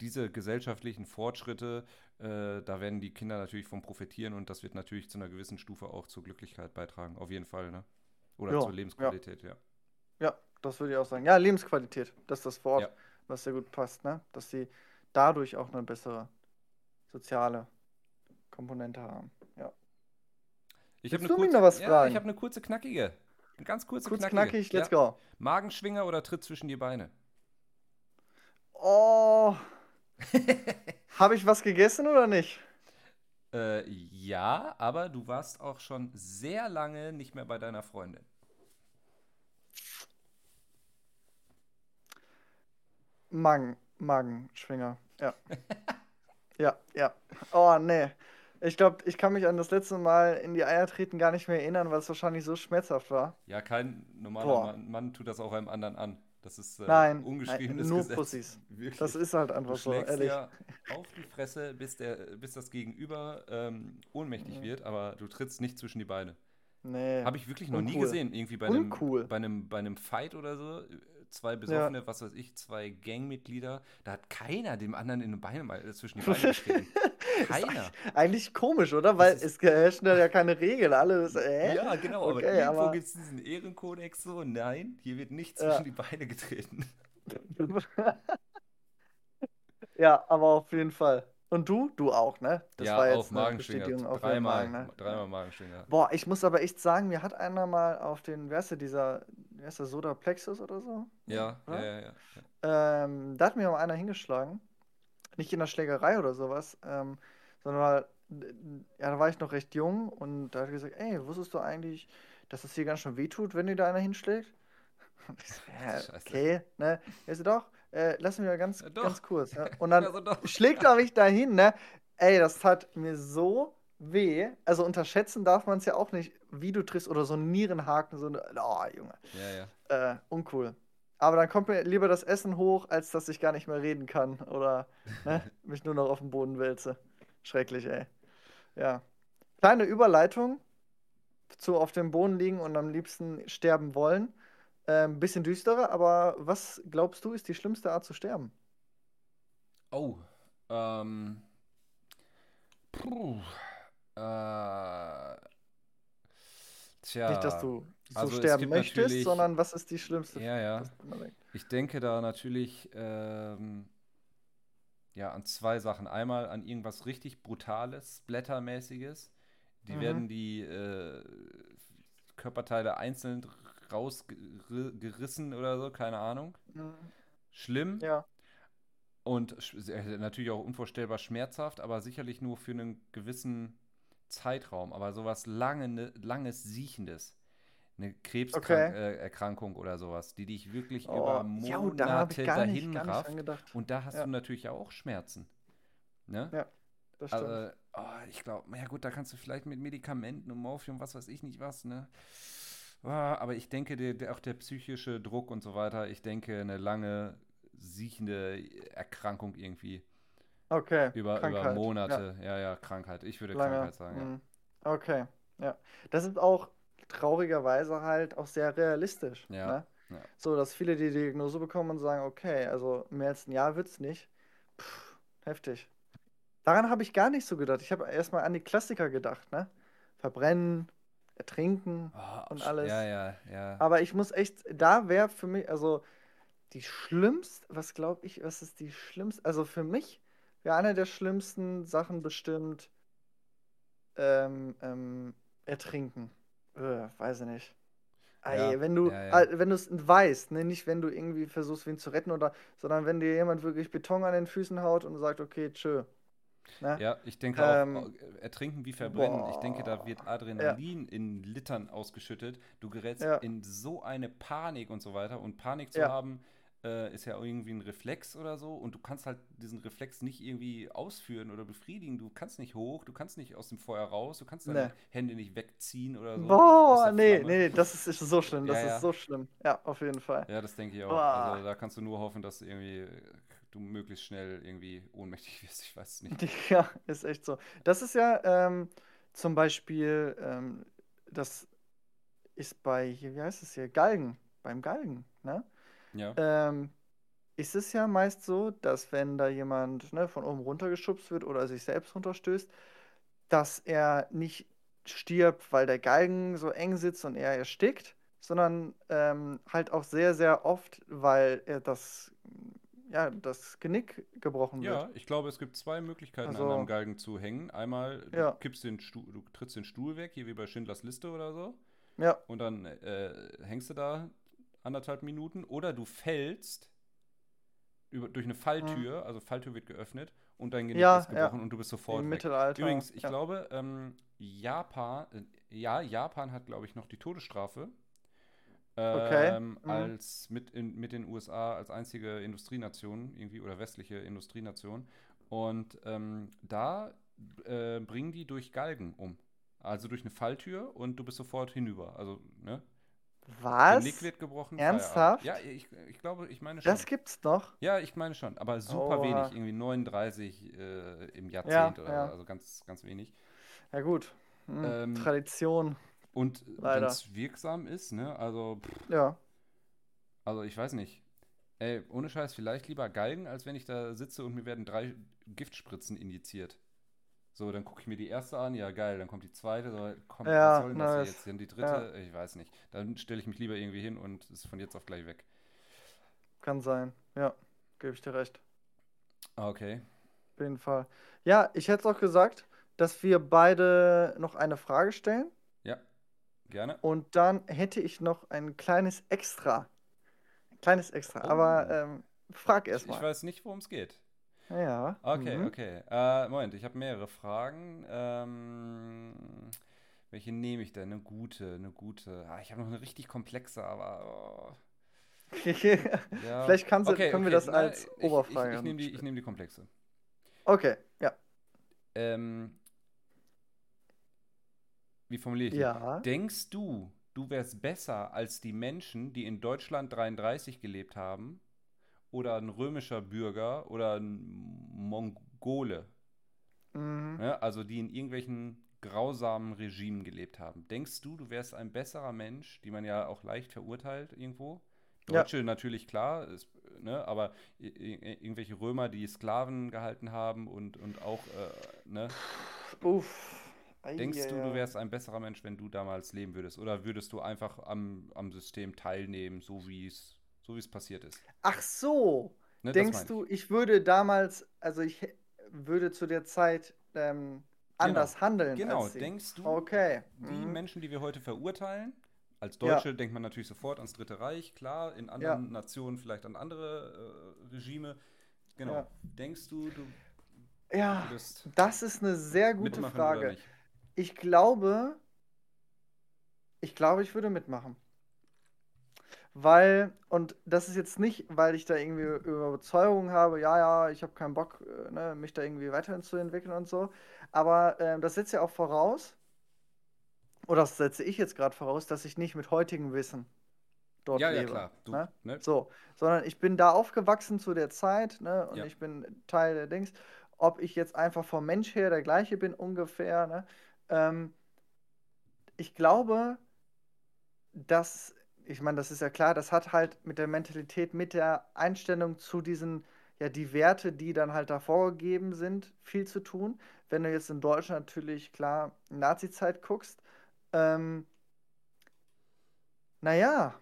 diese gesellschaftlichen Fortschritte, äh, da werden die Kinder natürlich von profitieren und das wird natürlich zu einer gewissen Stufe auch zur Glücklichkeit beitragen, auf jeden Fall, ne? Oder Ja, zur Lebensqualität, ja. Ja, das würde ich auch sagen. Ja, Lebensqualität, das ist das Wort, Ja. was sehr gut passt, ne? Dass sie dadurch auch eine bessere soziale Komponente haben. Ja. Ich habe eine kurze, noch was ja, fragen? ich habe eine kurze knackige. Eine ganz kurze Kurz knackige. knackig, let's ja. go. Magenschwinger oder Tritt zwischen die Beine? Oh. [LAUGHS] Habe ich was gegessen oder nicht? Äh, ja, aber du warst auch schon sehr lange nicht mehr bei deiner Freundin. Magen, Magenschwinger. Ja. [LAUGHS] Ja, ja. Oh, nee. Ich glaube, ich kann mich an das letzte Mal in die Eier treten gar nicht mehr erinnern, weil es wahrscheinlich so schmerzhaft war. Ja, kein normaler Boah. Mann, Mann tut das auch einem anderen an. Das ist äh, Nein, ungeschriebenes nein, nur Gesetz. Pussys. [LAUGHS] Wirklich. Das ist halt einfach so, ehrlich. ja auf die Fresse, bis, der, bis das Gegenüber ähm, ohnmächtig Mhm. wird, aber du trittst nicht zwischen die Beine. Nee. Habe ich wirklich noch nie Uncool. gesehen. Irgendwie bei einem, bei, einem, bei einem Fight oder so. Zwei Besoffene, was weiß ich, zwei Gangmitglieder. Da hat keiner dem anderen in den Beine mal, äh, zwischen die Beine getreten. [LAUGHS] Keiner. Eigentlich komisch, oder? Weil es herrschen da ja keine Regeln. Alle so, äh? Ja, genau, aber Okay, irgendwo aber- gibt es diesen Ehrenkodex so, nein, hier wird nicht Ja. zwischen die Beine getreten. [LAUGHS] Ja, aber auf jeden Fall. Und du? Du auch, ne? Das ja, war jetzt auf Magenschwinger, auf dreimal, Magen, ne? dreimal Magenschwinger. Boah, ich muss aber echt sagen, mir hat einer mal auf den, wer ist der, dieser, wer ist der, Soda Plexus oder so? Ja, ja, Oder? ja, ja. ja. Ähm, da hat mir mal einer hingeschlagen. Nicht in der Schlägerei oder sowas, ähm, sondern weil, ja, da war ich noch recht jung und da hat er gesagt, ey, wusstest du eigentlich, dass das hier ganz schön wehtut, wenn dir da einer hinschlägt? [LAUGHS] Und ich so, ja, okay, ne? Er so, doch, äh, lass mich mal ganz, Ja, ganz kurz. Ne? [LAUGHS] Und dann Also schlägt er mich dahin, ne? Ey, das tat mir so weh. Also unterschätzen darf man es ja auch nicht, wie du triffst oder so ein Nierenhaken, so eine, oh, Junge. Ja, ja. Äh, uncool. Aber dann kommt mir lieber das Essen hoch, als dass ich gar nicht mehr reden kann oder ne, [LAUGHS] mich nur noch auf den Boden wälze. Schrecklich, ey. Ja. Kleine Überleitung zu auf dem Boden liegen und am liebsten sterben wollen. Ein bisschen düsterer, aber was glaubst du, ist die schlimmste Art zu sterben? Oh, ähm. Puh. Äh, Tja. Nicht, dass du so also sterben möchtest, sondern was ist die schlimmste Ja, ja. Ich denke da natürlich ähm, ja, an zwei Sachen. Einmal an irgendwas richtig Brutales, Splattermäßiges. Die Mhm. werden die äh, Körperteile einzeln rausgerissen oder so, keine Ahnung. Mhm. Schlimm Ja, und natürlich auch unvorstellbar schmerzhaft, aber sicherlich nur für einen gewissen Zeitraum. Aber sowas lange, ne, langes, siechendes. Eine Krebserkrankung oder sowas, die dich wirklich über oh, ja, ich Monate nicht, dahin nicht rafft. Und da hast Ja. du natürlich auch Schmerzen. Ne? Ja, das stimmt. Also, oh, ich glaube, ja gut, da kannst du vielleicht mit Medikamenten und Morphium, was weiß ich nicht was, ne? Ah, aber ich denke, der, der, auch der psychische Druck und so weiter, ich denke, eine lange, siechende Erkrankung irgendwie okay, über, über Krankheit. Ja. Monate. Ja. ja, Krankheit. Ich würde Lange. Krankheit sagen, ja. mhm. Okay, ja. Das ist auch traurigerweise halt auch sehr realistisch. Ja, Ne? ja. So, dass viele die Diagnose bekommen und sagen, okay, also mehr als ein Jahr wird's nicht. Puh, heftig. Daran habe ich gar nicht so gedacht. Ich habe erstmal an die Klassiker gedacht, ne? Verbrennen, ertrinken. Oh, Und alles. Ja, ja, ja. Aber ich muss echt, da wäre für mich, also die schlimmste, was glaube ich, was ist die schlimmste? Also für mich wäre eine der schlimmsten Sachen bestimmt ähm, ähm, ertrinken. Äh, weiß ich nicht. Ei, Ja, wenn du, ja, ja. wenn du es weißt, ne, nicht wenn du irgendwie versuchst, wen zu retten oder, sondern wenn dir jemand wirklich Beton an den Füßen haut und sagt, okay, tschö. Ne? Ja, ich denke Ähm, auch, äh, ertrinken wie verbrennen. Ich denke, da boah. wird Adrenalin in Litern ausgeschüttet. Du gerätst Ja. in so eine Panik und so weiter. Und Panik zu Ja. haben, äh, ist ja irgendwie ein Reflex oder so. Und du kannst halt diesen Reflex nicht irgendwie ausführen oder befriedigen. Du kannst nicht hoch, du kannst nicht aus dem Feuer raus, du kannst deine Nee. Hände nicht wegziehen oder so. Boah, nee, nee, das ist, ist so schlimm, das Ja, ja. ist so schlimm. Ja, auf jeden Fall. Ja, das denke ich auch. Boah. Also da kannst du nur hoffen, dass irgendwie äh, du möglichst schnell irgendwie ohnmächtig wirst. Ich weiß es nicht. [LAUGHS] Ja, ist echt so. Das ist ja ähm, zum Beispiel, ähm, das ist bei, hier, wie heißt es hier, Galgen, beim Galgen, ne? Ja. Ähm, ist es ja meist so, dass wenn da jemand ne, von oben runtergeschubst wird oder sich selbst runterstößt, dass er nicht stirbt, weil der Galgen so eng sitzt und er erstickt, sondern ähm, halt auch sehr, sehr oft, weil er das, ja, das Genick gebrochen wird. Ja, ich glaube, es gibt zwei Möglichkeiten, Also- an einem Galgen zu hängen. Einmal, du Ja. kippst den Stuhl, du trittst den Stuhl weg, hier wie bei Schindlers Liste oder so, Ja, und dann äh, hängst du da anderthalb Minuten. Oder du fällst über, durch eine Falltür, also Falltür wird geöffnet und dein Genick Mhm. Ja, ist gebrochen ja. und du bist im sofort weg. Mittelalter. Übrigens, ich ja. glaube, ähm, Japan, äh, ja, Japan hat, glaube ich, noch die Todesstrafe. Okay, Ähm, mhm. als mit, in, mit den USA als einzige Industrienation irgendwie oder westliche Industrienation. Und ähm, da äh, bringen die durch Galgen um. Also durch eine Falltür und du bist sofort hinüber. Also, ne? Was? Genick wird gebrochen. Ernsthaft? Feierabend. Ja, ich, ich glaube, ich meine schon. Das gibt's noch? Ja, ich meine schon, aber super Oha. wenig, irgendwie 39 äh, im Jahrzehnt oder ja. so, also ganz, ganz wenig. Ja, gut. Hm, Ähm, Tradition. Und wenn es wirksam ist, ne, also, pff, Ja. also ich weiß nicht. Ey, ohne Scheiß, vielleicht lieber Galgen, als wenn ich da sitze und mir werden drei Giftspritzen injiziert. So, dann gucke ich mir die erste an, ja geil, dann kommt die zweite, so, komm, Ja, was soll denn das nice. jetzt? Und die dritte, ich weiß nicht. Dann stelle ich mich lieber irgendwie hin und ist von jetzt auf gleich weg. Kann sein. Ja, gebe ich dir recht. Ah, Okay. Auf jeden Fall. Ja, ich hätte auch gesagt, dass wir beide noch eine Frage stellen Ja, gerne. und dann hätte ich noch ein kleines Extra. Ein kleines Extra. Oh. Aber ähm, frag Ich, erst ich mal. weiß nicht, worum es geht. Ja. Okay, mhm. okay. Äh, Moment, ich habe mehrere Fragen. Ähm, welche nehme ich denn? Eine gute, eine gute. Ah, ich habe noch eine richtig komplexe, aber. Oh, [LAUGHS] ja. Vielleicht kannst du, Okay, können wir okay, das nein, als ich- Oberfrage Ich, ich, nehme die, ich nehme die komplexe. Okay, ja. Ähm, wie formuliere ich die? Ja. Denkst du, du wärst besser als die Menschen, die in Deutschland 33 gelebt haben? Oder ein römischer Bürger oder ein Mongole? Mhm. Ne? Also die in irgendwelchen grausamen Regimen gelebt haben. Denkst du, du wärst ein besserer Mensch, die man ja auch leicht verurteilt irgendwo? Ja. Deutsche natürlich klar, ist, ne, aber irgendwelche Römer, die Sklaven gehalten haben und, und auch, äh, ne? Uff. Denkst du, du wärst ein besserer Mensch, wenn du damals leben würdest? Oder würdest du einfach am, am System teilnehmen, so wie es so wie es passiert ist? Ach so. Ne, Denkst du, ich. ich würde damals, also ich würde zu der Zeit ähm, anders handeln Genau, als sie? denkst du, Okay. die Mhm. Menschen, die wir heute verurteilen, als Ja. Deutsche denkt man natürlich sofort ans Dritte Reich, klar, in anderen Nationen vielleicht an andere äh, Regime. Genau. Ja. Denkst du, du Ja, das ist eine sehr gute Frage. Ich glaube, ich glaube, ich würde mitmachen. Weil, und das ist jetzt nicht, weil ich da irgendwie Überzeugung habe, ja, ja, ich habe keinen Bock, äh, ne, mich da irgendwie weiterhin zu entwickeln und so. Aber ähm, das setzt ja auch voraus, oder das setze ich jetzt gerade voraus, dass ich nicht mit heutigem Wissen dort Ja, ja, lebe. klar. Du, Ne? ne? So, sondern ich bin da aufgewachsen zu der Zeit, ne, und Ja. ich bin Teil der Dings. Ob ich jetzt einfach vom Mensch her der gleiche bin, ungefähr, ne? Ähm, ich glaube, dass, ich meine, das ist ja klar, das hat halt mit der Mentalität, mit der Einstellung zu diesen, ja, die Werte, die dann halt da vorgegeben sind, viel zu tun. Wenn du jetzt in Deutschland natürlich, klar, Nazi-Zeit guckst, ähm, naja,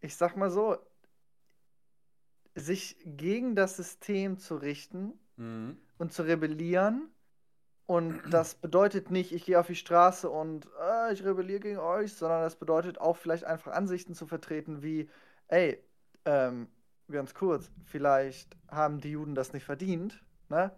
ich sag mal so, sich gegen das System zu richten Mhm. und zu rebellieren. Und das bedeutet nicht, ich gehe auf die Straße und äh, ich rebelliere gegen euch, sondern das bedeutet auch vielleicht einfach Ansichten zu vertreten wie, ey, ähm, ganz kurz, vielleicht haben die Juden das nicht verdient, ne?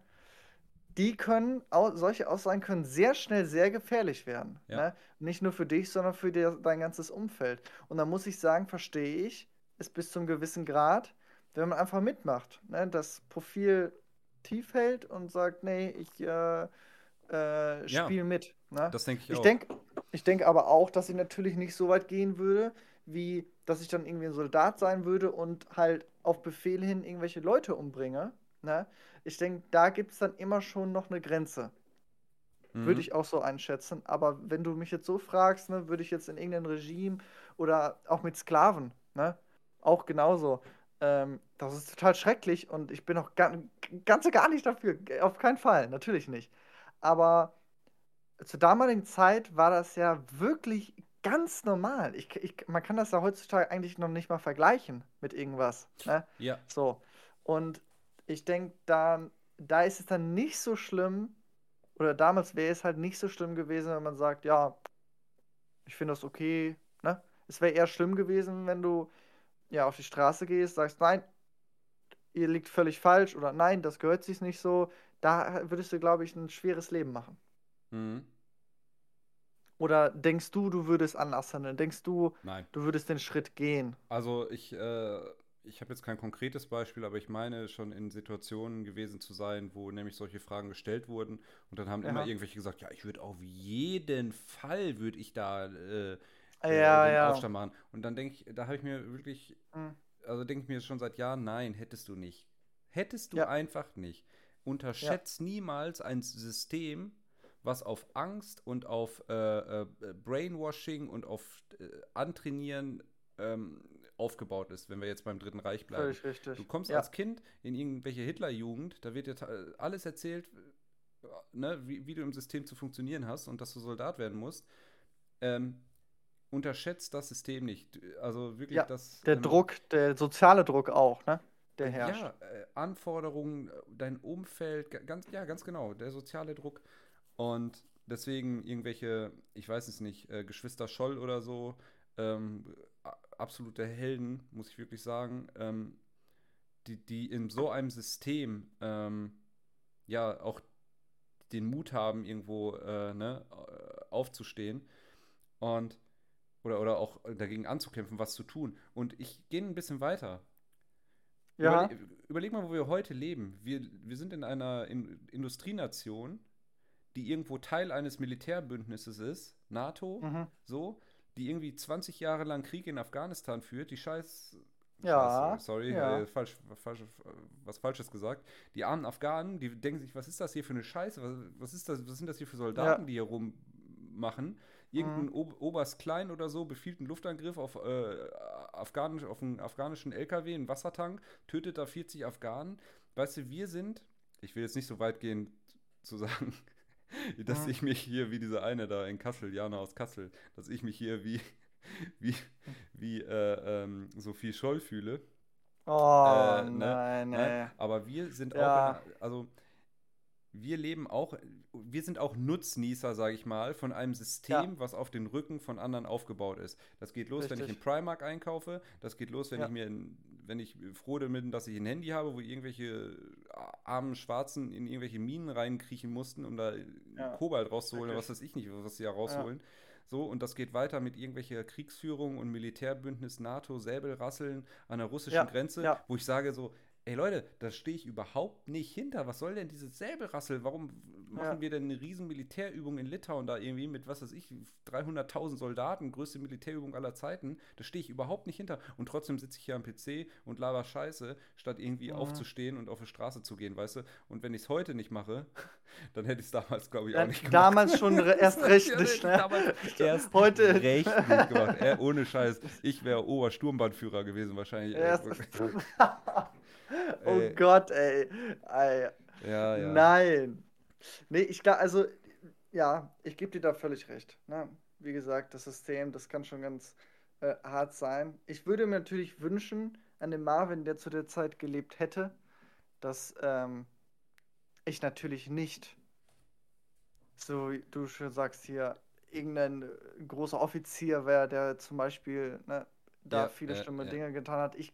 Die können, solche Aussagen können sehr schnell sehr gefährlich werden, Ja. ne? Nicht nur für dich, sondern für dir, dein ganzes Umfeld. Und da muss ich sagen, verstehe ich es bis zum gewissen Grad, wenn man einfach mitmacht, ne? Das Profil tief hält und sagt, nee, ich äh, äh, Ja. spiele mit. Ne? Das denke ich Ich auch. denke ich denk aber auch, dass ich natürlich nicht so weit gehen würde, wie dass ich dann irgendwie ein Soldat sein würde und halt auf Befehl hin irgendwelche Leute umbringe. Ne? Ich denke, da gibt es dann immer schon noch eine Grenze. Würde Mhm. ich auch so einschätzen. Aber wenn du mich jetzt so fragst, ne, würde ich jetzt in irgendein Regime oder auch mit Sklaven, ne, auch genauso. Ähm, das ist total schrecklich und ich bin auch ga ganz gar nicht dafür. Auf keinen Fall, natürlich nicht. Aber zur damaligen Zeit war das ja wirklich ganz normal. Ich, ich, man kann das ja heutzutage eigentlich noch nicht mal vergleichen mit irgendwas. Ne? Ja. So. Und ich denke, da, da ist es dann nicht so schlimm, oder damals wäre es halt nicht so schlimm gewesen, wenn man sagt, ja, ich finde das okay. Ne? Es wäre eher schlimm gewesen, wenn du ja auf die Straße gehst, sagst, nein, ihr liegt völlig falsch oder nein, das gehört sich nicht so. Da würdest du, glaube ich, ein schweres Leben machen. Mhm. Oder denkst du, du würdest anders handeln? Denkst du, Nein. du würdest den Schritt gehen? Also ich, äh, ich habe jetzt kein konkretes Beispiel, aber ich meine schon in Situationen gewesen zu sein, wo nämlich solche Fragen gestellt wurden und dann haben immer Ja. irgendwelche gesagt, ja, ich würde auf jeden Fall würde ich da äh, äh, Ja, den ja. Aufstand machen. Und dann denke ich, da habe ich mir wirklich, Hm. also denke ich mir schon seit Jahren, nein, hättest du nicht. Hättest du Ja. einfach nicht. Unterschätzt niemals ein System, was auf Angst und auf äh, äh, Brainwashing und auf äh, Antrainieren ähm, aufgebaut ist, wenn wir jetzt beim Dritten Reich bleiben. Völlig richtig. Du kommst ja. als Kind in irgendwelche Hitlerjugend, da wird dir alles erzählt, äh, ne, wie, wie du im System zu funktionieren hast und dass du Soldat werden musst. Ähm, unterschätzt das System nicht. Also wirklich Ja, das. Der ähm, Druck, der soziale Druck auch, ne? Der herrscht. Ja, äh, Anforderungen, äh, dein Umfeld, ga- ganz, ja, ganz genau, der soziale Druck. Und deswegen irgendwelche, ich weiß es nicht, äh, Geschwister Scholl oder so, ähm, absolute Helden, muss ich wirklich sagen, ähm, die, die in so einem System ähm, ja auch den Mut haben, irgendwo äh, ne, äh, aufzustehen und oder, oder auch dagegen anzukämpfen, was zu tun. Und ich gehe ein bisschen weiter. Ja, Überle überleg mal, wo wir heute leben. Wir, wir sind in einer in Industrienation, die irgendwo Teil eines Militärbündnisses ist, NATO, mhm. so, die irgendwie 20 Jahre lang Krieg in Afghanistan führt, die scheiß. Ja, Scheiße, sorry, ja. äh, falsch, falsch, was Falsches gesagt. Die armen Afghanen, die denken sich, was ist das hier für eine Scheiße? Was, was, ist das, was sind das hier für Soldaten, die hier rummachen? Irgendein Mhm. Ob Oberst Klein oder so befiehlt einen Luftangriff auf, äh, Afghanisch, auf einen afghanischen LKW, einen Wassertank, tötet da 40 Afghanen. Weißt du, wir sind, ich will jetzt nicht so weit gehen zu sagen, [LAUGHS] dass Mhm. ich mich hier wie diese eine da in Kassel, Jana aus Kassel, dass ich mich hier wie, [LAUGHS] wie, wie äh, ähm, Sophie Scholl fühle. Oh, Äh, ne? nein, Nein, ey. aber wir sind Ja. auch, also wir leben auch, wir sind auch Nutznießer, sage ich mal, von einem System, was auf den Rücken von anderen aufgebaut ist. Das geht los, wenn ich in Richtig. Primark einkaufe. Das geht los, wenn Ja. ich mir, ein, wenn ich froh bin, dass ich ein Handy habe, wo irgendwelche armen Schwarzen in irgendwelche Minen reinkriechen mussten, um da Ja. Kobalt rauszuholen, oder was weiß ich nicht, was sie da rausholen. So, und das geht weiter mit irgendwelcher Kriegsführung und Militärbündnis NATO, Säbelrasseln an der russischen Ja, Grenze, ja. wo ich sage so, ey Leute, da stehe ich überhaupt nicht hinter. Was soll denn dieses Säbelrassel? Warum machen Ja. wir denn eine riesen Militärübung in Litauen da irgendwie mit, was weiß ich, 300.000 Soldaten, größte Militärübung aller Zeiten? Da stehe ich überhaupt nicht hinter. Und trotzdem sitze ich hier am PC und laber Scheiße, statt irgendwie Mhm. aufzustehen und auf die Straße zu gehen, weißt du? Und wenn ich es heute nicht mache, [LAUGHS] dann hätte ich es damals, glaube ich, auch Dann nicht gemacht. damals schon erst [LAUGHS] recht Ja, nicht, ne? erst Heute- recht nicht [LAUGHS] gemacht. Äh, ohne Scheiß. Ich wäre Obersturmbannführer gewesen wahrscheinlich. Erst- oh Ey. Gott, ey. ey. Ja, ja. Nein. Nee, ich glaube, also, ja, ich gebe dir da völlig recht. Ne? Wie gesagt, das System, das kann schon ganz äh, hart sein. Ich würde mir natürlich wünschen, an den Marvin, der zu der Zeit gelebt hätte, dass ähm, ich natürlich nicht, so wie du schon sagst hier, irgendein äh, großer Offizier wäre, der zum Beispiel ne, da Ja, viele ja, schlimme ja. Dinge getan hat. Ich,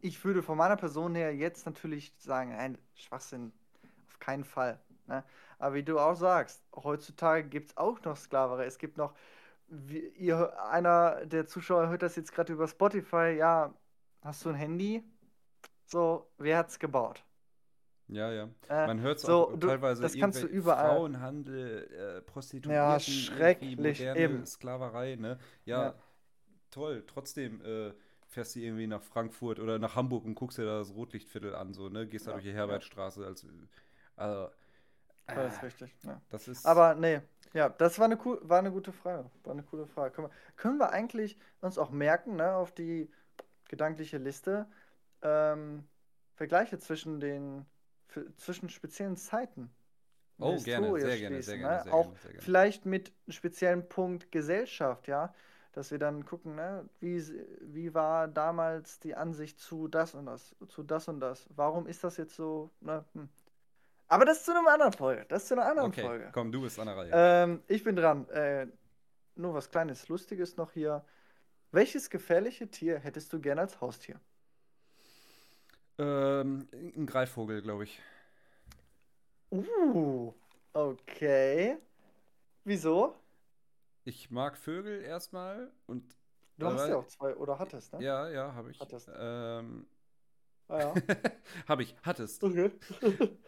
ich würde von meiner Person her jetzt natürlich sagen, nein, Schwachsinn, auf keinen Fall. Ne? Aber wie du auch sagst, heutzutage gibt es auch noch Sklaverei. Es gibt noch, wie, ihr, einer der Zuschauer hört das jetzt gerade über Spotify, ja, hast du ein Handy? So, wer hat's gebaut? Ja, ja. Äh, Man hört es so, auch du- teilweise das kannst du überall. Frauenhandel, äh, Prostituierten, Ja, schrecklich, eben. Sklaverei, ne? Ja, Ja. toll. Trotzdem äh, fährst du irgendwie nach Frankfurt oder nach Hamburg und guckst dir da das Rotlichtviertel an, so, ne? Gehst da Ja, durch die. Herbertstraße als also Das ist ah, richtig. Ja. das ist Aber nee, ja, das war eine, cool, war eine gute Frage. War eine coole Frage. Können wir, können wir eigentlich uns auch merken, ne, auf die gedankliche Liste, ähm, Vergleiche zwischen den zwischen speziellen Zeiten. Oh, gerne, sehr gerne, sehr schließen, gerne, ne? sehr Auch gerne, sehr gerne. vielleicht mit einem speziellen Punkt Gesellschaft, ja, dass wir dann gucken, ne, wie, wie war damals die Ansicht zu das und das, zu das und das. Warum ist das jetzt so, ne? Hm. Aber das ist zu einer anderen Folge. Das ist zu einer anderen Okay, Folge. komm, du bist an der Reihe. Ähm, ich bin dran. Äh, nur was kleines Lustiges noch hier. Welches gefährliche Tier hättest du gern als Haustier? Ähm, ein Greifvogel, glaube ich. Uh, okay. Wieso? Ich mag Vögel erstmal und Du hast Aber- ja auch zwei oder hattest, ne? ja, ja, habe ich. Hattest. Ähm, Ah, ja. [LAUGHS] habe ich, hattest. Okay. [LAUGHS]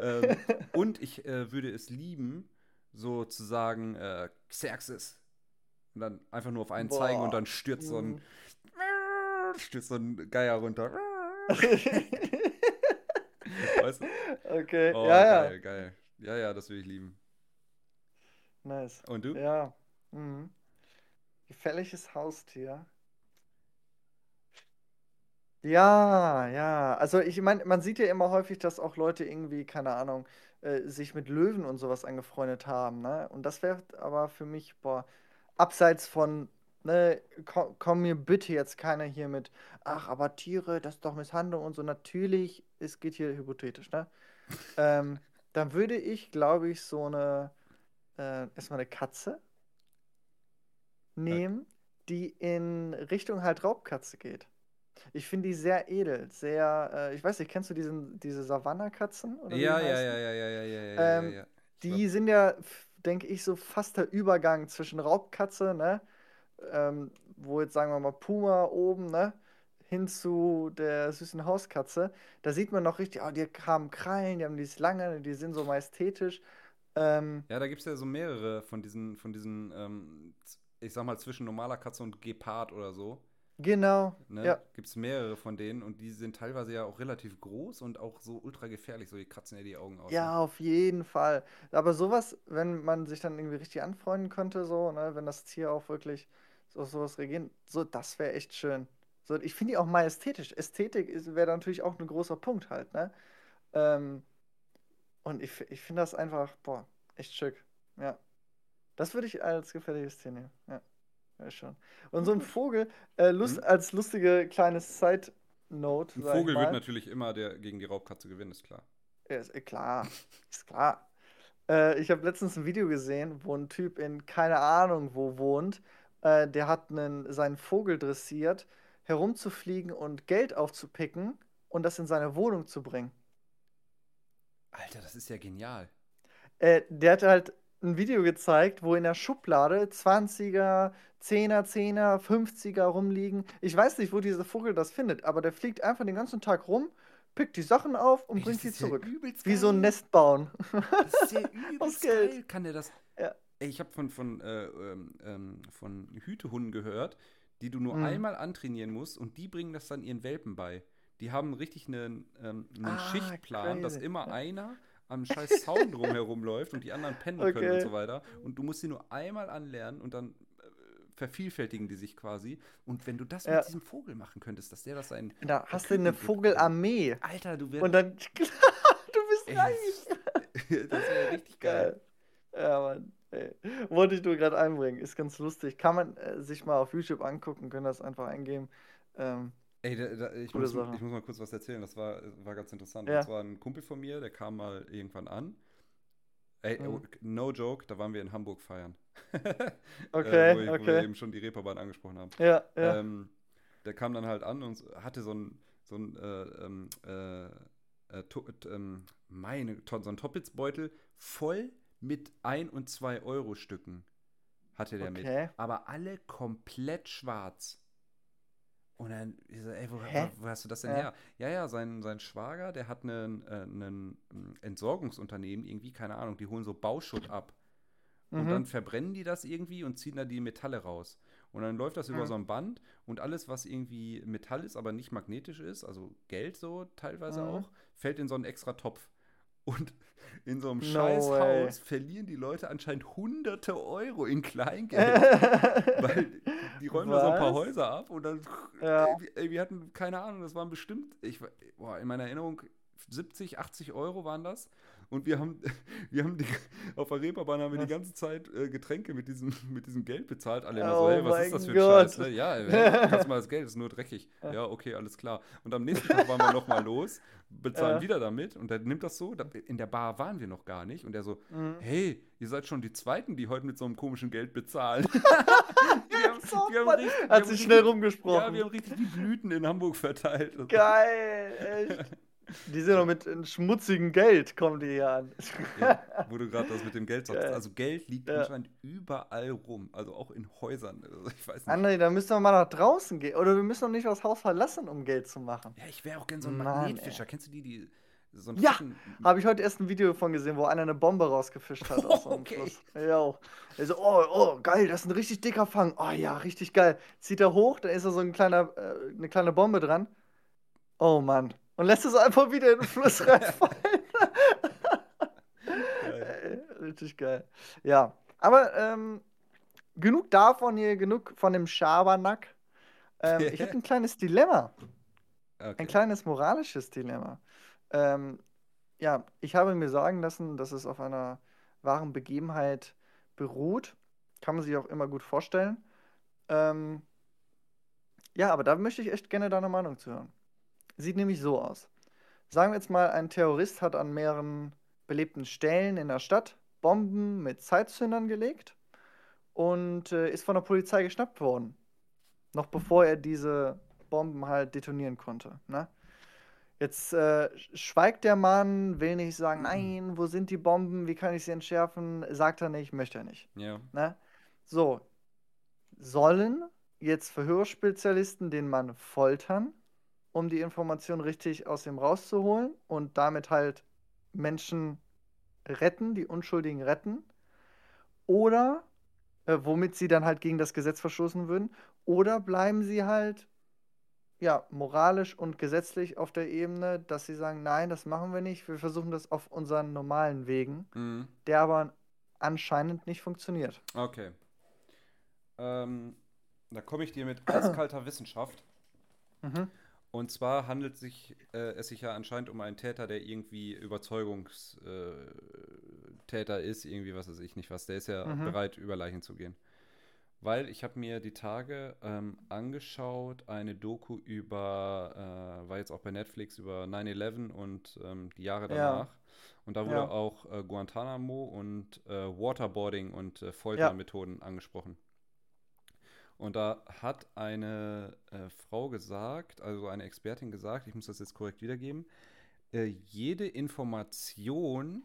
ähm, und ich äh, würde es lieben, sozusagen äh, Xerxes. Und dann einfach nur auf einen Boah. zeigen und dann stürzt so ein, Mm. stürzt so ein Geier runter. [LAUGHS] weißt du? okay, Oh, ja, ja. geil, geil. Ja, ja, das würde ich lieben. Nice. Und du? Ja. Mhm. Gefährliches Haustier. Ja, ja. Also ich meine, man sieht ja immer häufig, dass auch Leute irgendwie, keine Ahnung, äh, sich mit Löwen und sowas angefreundet haben, ne? Und das wäre aber für mich, boah, abseits von, ne, komm, komm mir bitte jetzt keiner hier mit, ach, aber Tiere, das ist doch Misshandlung und so. Natürlich, es geht hier hypothetisch, ne? ähm, dann würde ich, glaube ich, so eine, äh, erstmal eine Katze nehmen, die in Richtung halt Raubkatze geht. Ich finde die sehr edel, sehr, äh, ich weiß nicht, kennst du diesen, diese Savannah-Katzen? Ja, ja, ja, ja, ja, ja, ja, ja, ja, Ähm, ja. Die sind ja, denke ich, so fast der Übergang zwischen Raubkatze, ne? Ähm, wo jetzt sagen wir mal Puma oben, ne? Hin zu der süßen Hauskatze. Da sieht man noch richtig, oh, die haben Krallen, die haben dieses lange, die sind so majestätisch. Ähm, Ja, da gibt es ja so mehrere von diesen, von diesen, ähm, ich sag mal, zwischen normaler Katze und Gepard oder so. Genau, Ne? ja. Gibt es mehrere von denen und die sind teilweise ja auch relativ groß und auch so ultra gefährlich, so die kratzen ja die Augen aus. Ja, auf jeden Fall. Aber sowas, wenn man sich dann irgendwie richtig anfreunden könnte, so, ne, wenn das Tier auch wirklich so sowas reagiert, so, das wäre echt schön. So, ich finde die auch majestätisch. Ästhetik wäre natürlich auch ein großer Punkt halt, ne? Ähm, und ich, ich finde das einfach, boah, echt schick. Ja. Das würde ich als gefährliches Tier nehmen. Ja. Ja, schon. Und so ein Vogel, äh, Lust, Mhm. als lustige kleine Side-Note. Ein Vogel wird natürlich immer der gegen die Raubkatze gewinnen, ist klar. Ja, ist eh klar. Ist klar. Äh, ich habe letztens ein Video gesehen, wo ein Typ in keine Ahnung wo wohnt. Äh, der hat einen, seinen Vogel dressiert, herumzufliegen und Geld aufzupicken und das in seine Wohnung zu bringen. Alter, das ist ja genial. Äh, der hat halt ein Video gezeigt, wo in der Schublade 20er, 10er, 10er, 50er rumliegen. Ich weiß nicht, wo dieser Vogel das findet, aber der fliegt einfach den ganzen Tag rum, pickt die Sachen auf und Ey, bringt sie ja zurück. übelst Wie so ein. Nest bauen. Das ist ja [LAUGHS] übelst Geld. geil. Kann der das? Ja. Ey, ich habe von, von, äh, ähm, ähm, von Hütehunden gehört, die du nur Mhm. einmal antrainieren musst und die bringen das dann ihren Welpen bei. Die haben richtig einen, ähm, einen Ah, Schichtplan, dass crazy. immer einer am scheiß Zaun drumherum läuft und die anderen pennen können Okay. und so weiter. Und du musst sie nur einmal anlernen und dann äh, vervielfältigen die sich quasi. Und wenn du das Ja. mit diesem Vogel machen könntest, dass der das sein. Da hast du eine. Vogelarmee. Alter, du Und wärst. dann, [LAUGHS] du bist Ey, reich. das wäre richtig geil. Geil. Ja, Mann. Ey. Wollte ich nur gerade einbringen. Ist ganz lustig. Kann man äh, sich mal auf YouTube angucken, können das einfach eingeben. Ähm, Ey, da, da, ich, muss, ich muss mal kurz was erzählen. Das war, war ganz interessant. Ja. Und zwar ein Kumpel von mir, der kam mal irgendwann an. Ey, Mhm. no joke, da waren wir in Hamburg feiern. [LAUGHS] Okay, äh, wo, ich- wo wir okay. eben schon die Reeperbahn angesprochen haben. ja, ja. Ähm, der kam dann halt an und hatte so ein, so ein, äh, ähm, äh, äh, to, ähm, meine, so ein Toppitsbeutel voll mit 1 und 2 Euro Stücken hatte der mit. Okay. Aber alle komplett schwarz. Und dann, ich so, ey, wo, wo, hast du das denn Ja. her? Ja, ja, sein, sein Schwager, der hat einen, äh, ähm, Entsorgungsunternehmen, irgendwie, keine Ahnung, die holen so Bauschutt ab. Und Mhm. dann verbrennen die das irgendwie und ziehen da die Metalle raus. Und dann läuft das über Mhm. so ein Band und alles, was irgendwie Metall ist, aber nicht magnetisch ist, also Geld so teilweise Mhm. auch, fällt in so einen extra Topf. Und in so einem No scheiß way. Haus verlieren die Leute anscheinend hunderte Euro in Kleingeld. [LAUGHS] Weil die räumen da so ein paar Was? Häuser ab und dann, Ja. ey, wir- ey, wir hatten, keine Ahnung, das waren bestimmt, ich, boah, in meiner Erinnerung 70, 80 Euro waren das. Und wir haben, [LAUGHS] wir haben die, auf der Reeperbahn haben wir die ganze Zeit äh, Getränke mit diesem, [LAUGHS] mit diesem Geld bezahlt. Alle immer Oh so, hey, was ist das für ein Gott. Scheiß? Ne? Ja, hey, [LAUGHS] kannst mal das Geld, ist nur dreckig. Ja, okay, alles klar. Und am nächsten Tag waren wir nochmal los, bezahlen Ja. wieder damit und dann nimmt das so, in der Bar waren wir noch gar nicht. Und er so, Mhm. hey, ihr seid schon die Zweiten, die heute mit so einem komischen Geld bezahlen. wir haben, So, wir haben richtig, Hat sich schnell rumgesprochen. Ja, wir haben richtig die Blüten in Hamburg verteilt. Geil, echt. Die sind doch mit schmutzigem Geld, kommen die hier an. Ja, [LAUGHS] wo du gerade das mit dem Geld sagst. Also Geld liegt Ja. anscheinend überall rum. Also auch in Häusern. Also ich weiß nicht. André, da müssen wir mal nach draußen gehen. Oder wir müssen doch nicht das Haus verlassen, um Geld zu machen. Ja, ich wäre auch gern so ein Mann, Magnetfischer. Kennst du die, die so einen Ja, Fischen- Habe ich heute erst ein Video von gesehen, wo einer eine Bombe rausgefischt hat aus [LAUGHS] so einem Okay. Fluss. Ja. Er so, oh, oh, geil, das ist ein richtig dicker Fang. Oh ja, richtig geil. Zieht er hoch, da ist da so ein kleiner, äh, eine kleine Bombe dran. Oh Mann. Und lässt es einfach wieder in den Fluss [LAUGHS] reinfallen. Geil. Richtig geil. Ja, aber ähm, genug davon hier, genug von dem Schabernack. Ähm, ich habe [LAUGHS] ein kleines Dilemma. Okay. Ein kleines moralisches Dilemma. Ähm, ja, ich habe mir sagen lassen, dass es auf einer wahren Begebenheit beruht. Kann man sich auch immer gut vorstellen. Ähm, ja, aber da möchte ich echt gerne deine Meinung zu hören. Sieht nämlich so aus. Sagen wir jetzt mal, ein Terrorist hat an mehreren belebten Stellen in der Stadt Bomben mit Zeitzündern gelegt und äh, ist von der Polizei geschnappt worden. Noch bevor er diese Bomben halt detonieren konnte. Ne? Jetzt äh, schweigt der Mann, will nicht sagen, nein, wo sind die Bomben, wie kann ich sie entschärfen? Sagt er nicht, möchte er nicht. Ja. Ne? So, sollen jetzt Verhörspezialisten den Mann foltern, um die Information richtig aus ihm rauszuholen und damit halt Menschen retten, die Unschuldigen retten? Oder äh, womit sie dann halt gegen das Gesetz verstoßen würden? Oder bleiben sie halt ja, moralisch und gesetzlich auf der Ebene, dass sie sagen, nein, das machen wir nicht, wir versuchen das auf unseren normalen Wegen, Mhm. der aber anscheinend nicht funktioniert. Okay. Ähm, da komme ich dir mit eiskalter Wissenschaft. Mhm. Und zwar handelt sich, äh, es sich ja anscheinend um einen Täter, der irgendwie Überzeugungsdinge äh, ist, irgendwie, was weiß ich nicht was, der ist ja Mhm. bereit, über Leichen zu gehen. Weil ich habe mir die Tage ähm, angeschaut, eine Doku über, äh, war jetzt auch bei Netflix, über 9-11 und ähm, die Jahre Ja, danach. Und da wurde ja, auch äh, Guantanamo und äh, Waterboarding und äh, ja. Foltermethoden angesprochen. Und da hat eine äh, Frau gesagt, also eine Expertin gesagt, ich muss das jetzt korrekt wiedergeben, äh, jede Information,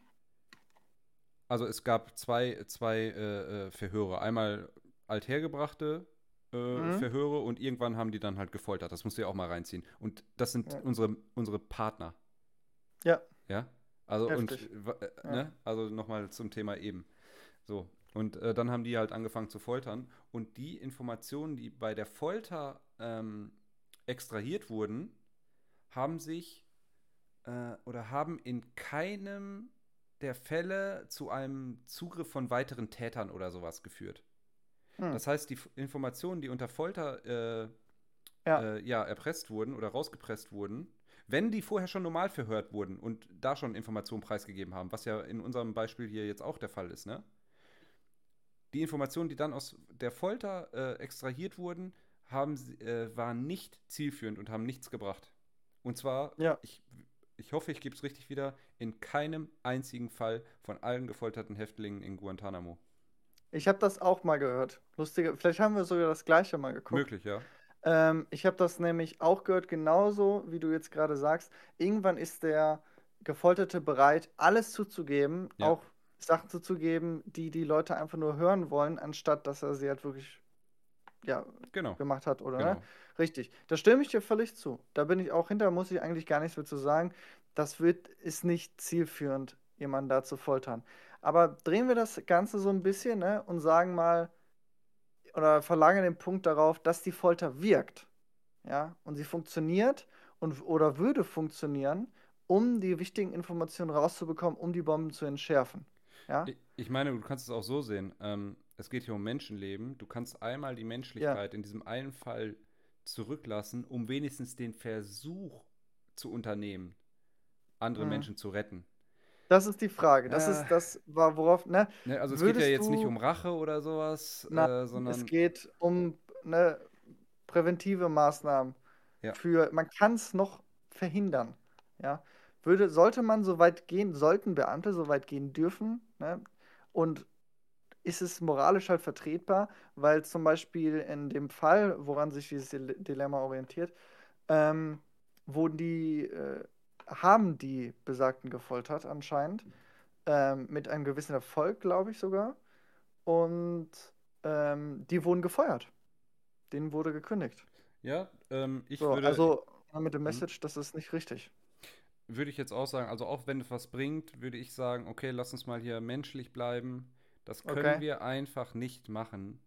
also es gab zwei, zwei äh, äh, Verhöre, einmal althergebrachte äh, Mhm. Verhöre und irgendwann haben die dann halt gefoltert. Das musst du ja auch mal reinziehen. Und das sind Ja. unsere, unsere Partner, Ja, ja? Also heftig. äh, Ja. ne? Also nochmal zum Thema eben. So. Und äh, dann haben die halt angefangen zu foltern. Und die Informationen, die bei der Folter ähm, extrahiert wurden, haben sich äh, oder haben in keinem der Fälle zu einem Zugriff von weiteren Tätern oder sowas geführt. Hm. Das heißt, die Informationen, die unter Folter äh, Ja, äh, ja, erpresst wurden oder rausgepresst wurden, wenn die vorher schon normal verhört wurden und da schon Informationen preisgegeben haben, was ja in unserem Beispiel hier jetzt auch der Fall ist, ne? Die Informationen, die dann aus der Folter äh, extrahiert wurden, haben, äh, waren nicht zielführend und haben nichts gebracht. Und zwar, ja. ich, ich hoffe, ich gebe es richtig wieder, in keinem einzigen Fall von allen gefolterten Häftlingen in Guantanamo. Ich habe das auch mal gehört. Lustige, vielleicht haben wir sogar das gleiche mal geguckt. Möglich, ja. Ähm, ich habe das nämlich auch gehört, genauso wie du jetzt gerade sagst. Irgendwann ist der Gefolterte bereit, alles zuzugeben, Ja. auch Sachen zuzugeben, die die Leute einfach nur hören wollen, anstatt dass er sie halt wirklich ja, Genau, gemacht hat, oder? Ne? genau. Richtig. Da stimme ich dir völlig zu. Da bin ich auch hinter, muss ich eigentlich gar nichts mehr zu sagen. Das wird, ist nicht zielführend, jemanden da zu foltern. Aber drehen wir das Ganze so ein bisschen, ne, und sagen mal, oder verlagern den Punkt darauf, dass die Folter wirkt. Ja, und sie funktioniert und oder würde funktionieren, um die wichtigen Informationen rauszubekommen, um die Bomben zu entschärfen. Ja? Ich, meine, du kannst es auch so sehen. Ähm, es geht hier um Menschenleben. Du kannst einmal die Ja, Menschlichkeit in diesem einen Fall zurücklassen, um wenigstens den Versuch zu unternehmen, andere mhm. Menschen zu retten. Das ist die Frage. Das Äh, ist das, war worauf, ne? ne, also es geht ja jetzt nicht du, um Rache oder sowas, nein, äh, es sondern geht um ne, präventive Maßnahmen ja, für, man kann es noch verhindern. Ja, würde, sollte man so weit gehen, sollten Beamte so weit gehen dürfen, ne? Und ist es moralisch halt vertretbar, weil zum Beispiel in dem Fall, woran sich dieses Dile- Dilemma orientiert, ähm, wurden die, äh, haben die Besagten gefoltert anscheinend, ähm, mit einem gewissen Erfolg, glaube ich sogar, und ähm, die wurden gefeuert. Denen wurde gekündigt. ja, ähm, ich So, würde, also mit dem Message, das ist nicht richtig. Würde ich jetzt auch sagen, also auch wenn es was bringt, würde ich sagen, okay, lass uns mal hier menschlich bleiben. Das können Okay. wir einfach nicht machen.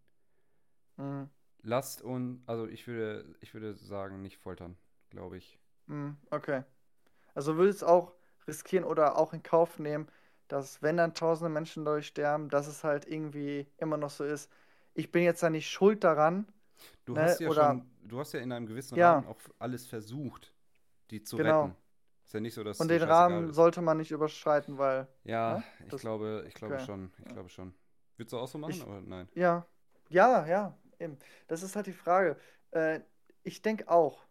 Mhm. Lasst uns, also ich würde, ich würde sagen, nicht foltern, glaube ich. Mhm. Okay. Also würdest du auch riskieren oder auch in Kauf nehmen, dass wenn dann tausende Menschen dadurch sterben, dass es halt irgendwie immer noch so ist, ich bin jetzt da nicht schuld daran, Du ne? hast ja Oder schon, du hast ja in einem gewissen ja, Rahmen auch alles versucht, die zu genau. retten. Ist ja nicht so, dass Und den Rahmen sollte man nicht überschreiten, weil, Ja, ne? ich Das, glaube, ich glaube okay. schon, ich Ja. glaube schon. Würdest du auch so machen, Ich, oder nein? ja, ja, ja, eben. Das ist halt die Frage. Äh, ich denke auch.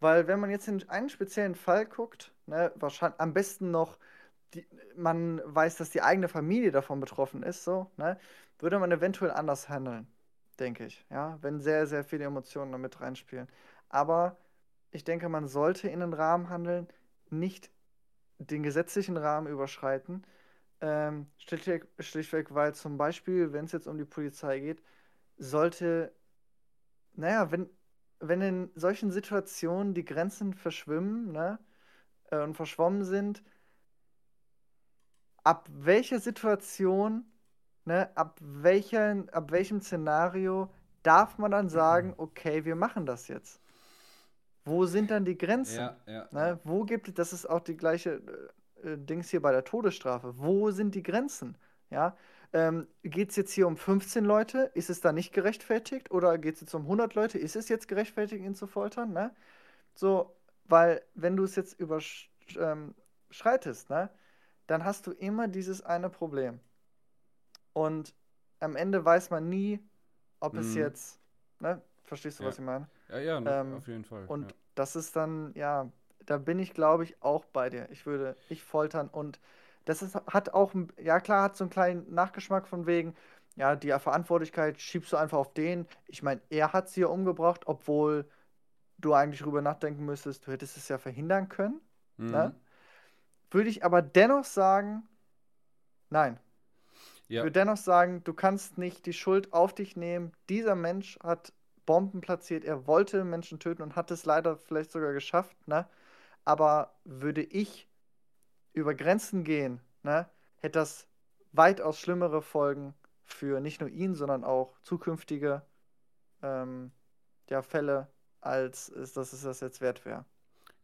Weil wenn man jetzt in einen speziellen Fall guckt, ne, wahrscheinlich am besten noch, die, man weiß, dass die eigene Familie davon betroffen ist, so, ne, würde man eventuell anders handeln, denke ich, ja, wenn sehr, sehr viele Emotionen damit reinspielen. Aber ich denke, man sollte in den Rahmen handeln, nicht den gesetzlichen Rahmen überschreiten. Ähm, schlichtweg, schlichtweg, weil zum Beispiel, wenn es jetzt um die Polizei geht, sollte, naja, wenn, wenn in solchen Situationen die Grenzen verschwimmen, ne, äh, und verschwommen sind, ab welcher Situation, ne, ab welcher, ab welchem Szenario darf man dann sagen, okay, wir machen das jetzt? Wo sind dann die Grenzen? Ja, ja. Ne? Wo gibt es, das ist auch die gleiche äh, Dings hier bei der Todesstrafe. Wo sind die Grenzen? Ja? Ähm, geht es jetzt hier um 15 Leute? Ist es da nicht gerechtfertigt? Oder geht es jetzt um 100 Leute? Ist es jetzt gerechtfertigt, ihn zu foltern? Ne? So, weil, wenn du es jetzt überschreitest, ne, dann hast du immer dieses eine Problem. Und am Ende weiß man nie, ob es Mhm. jetzt, ne? Verstehst du, Ja. was ich meine? Ja, ja, ne, Ähm, auf jeden Fall. Und ja. das ist dann, ja, da bin ich, glaube ich, auch bei dir. Ich würde, ich foltern und das ist, hat auch, ja klar, hat so einen kleinen Nachgeschmack von wegen, ja, die Verantwortlichkeit schiebst du einfach auf den. Ich meine, er hat sie ja umgebracht, obwohl du eigentlich drüber nachdenken müsstest, du hättest es ja verhindern können. Mhm. ne? Würde ich aber dennoch sagen, nein. Ich Ja, würde dennoch sagen, du kannst nicht die Schuld auf dich nehmen. Dieser Mensch hat Bomben platziert, er wollte Menschen töten und hat es leider vielleicht sogar geschafft, ne? Aber würde ich über Grenzen gehen, ne, hätte das weitaus schlimmere Folgen für nicht nur ihn, sondern auch zukünftige ähm, ja, Fälle, als es, dass es das jetzt wert wäre.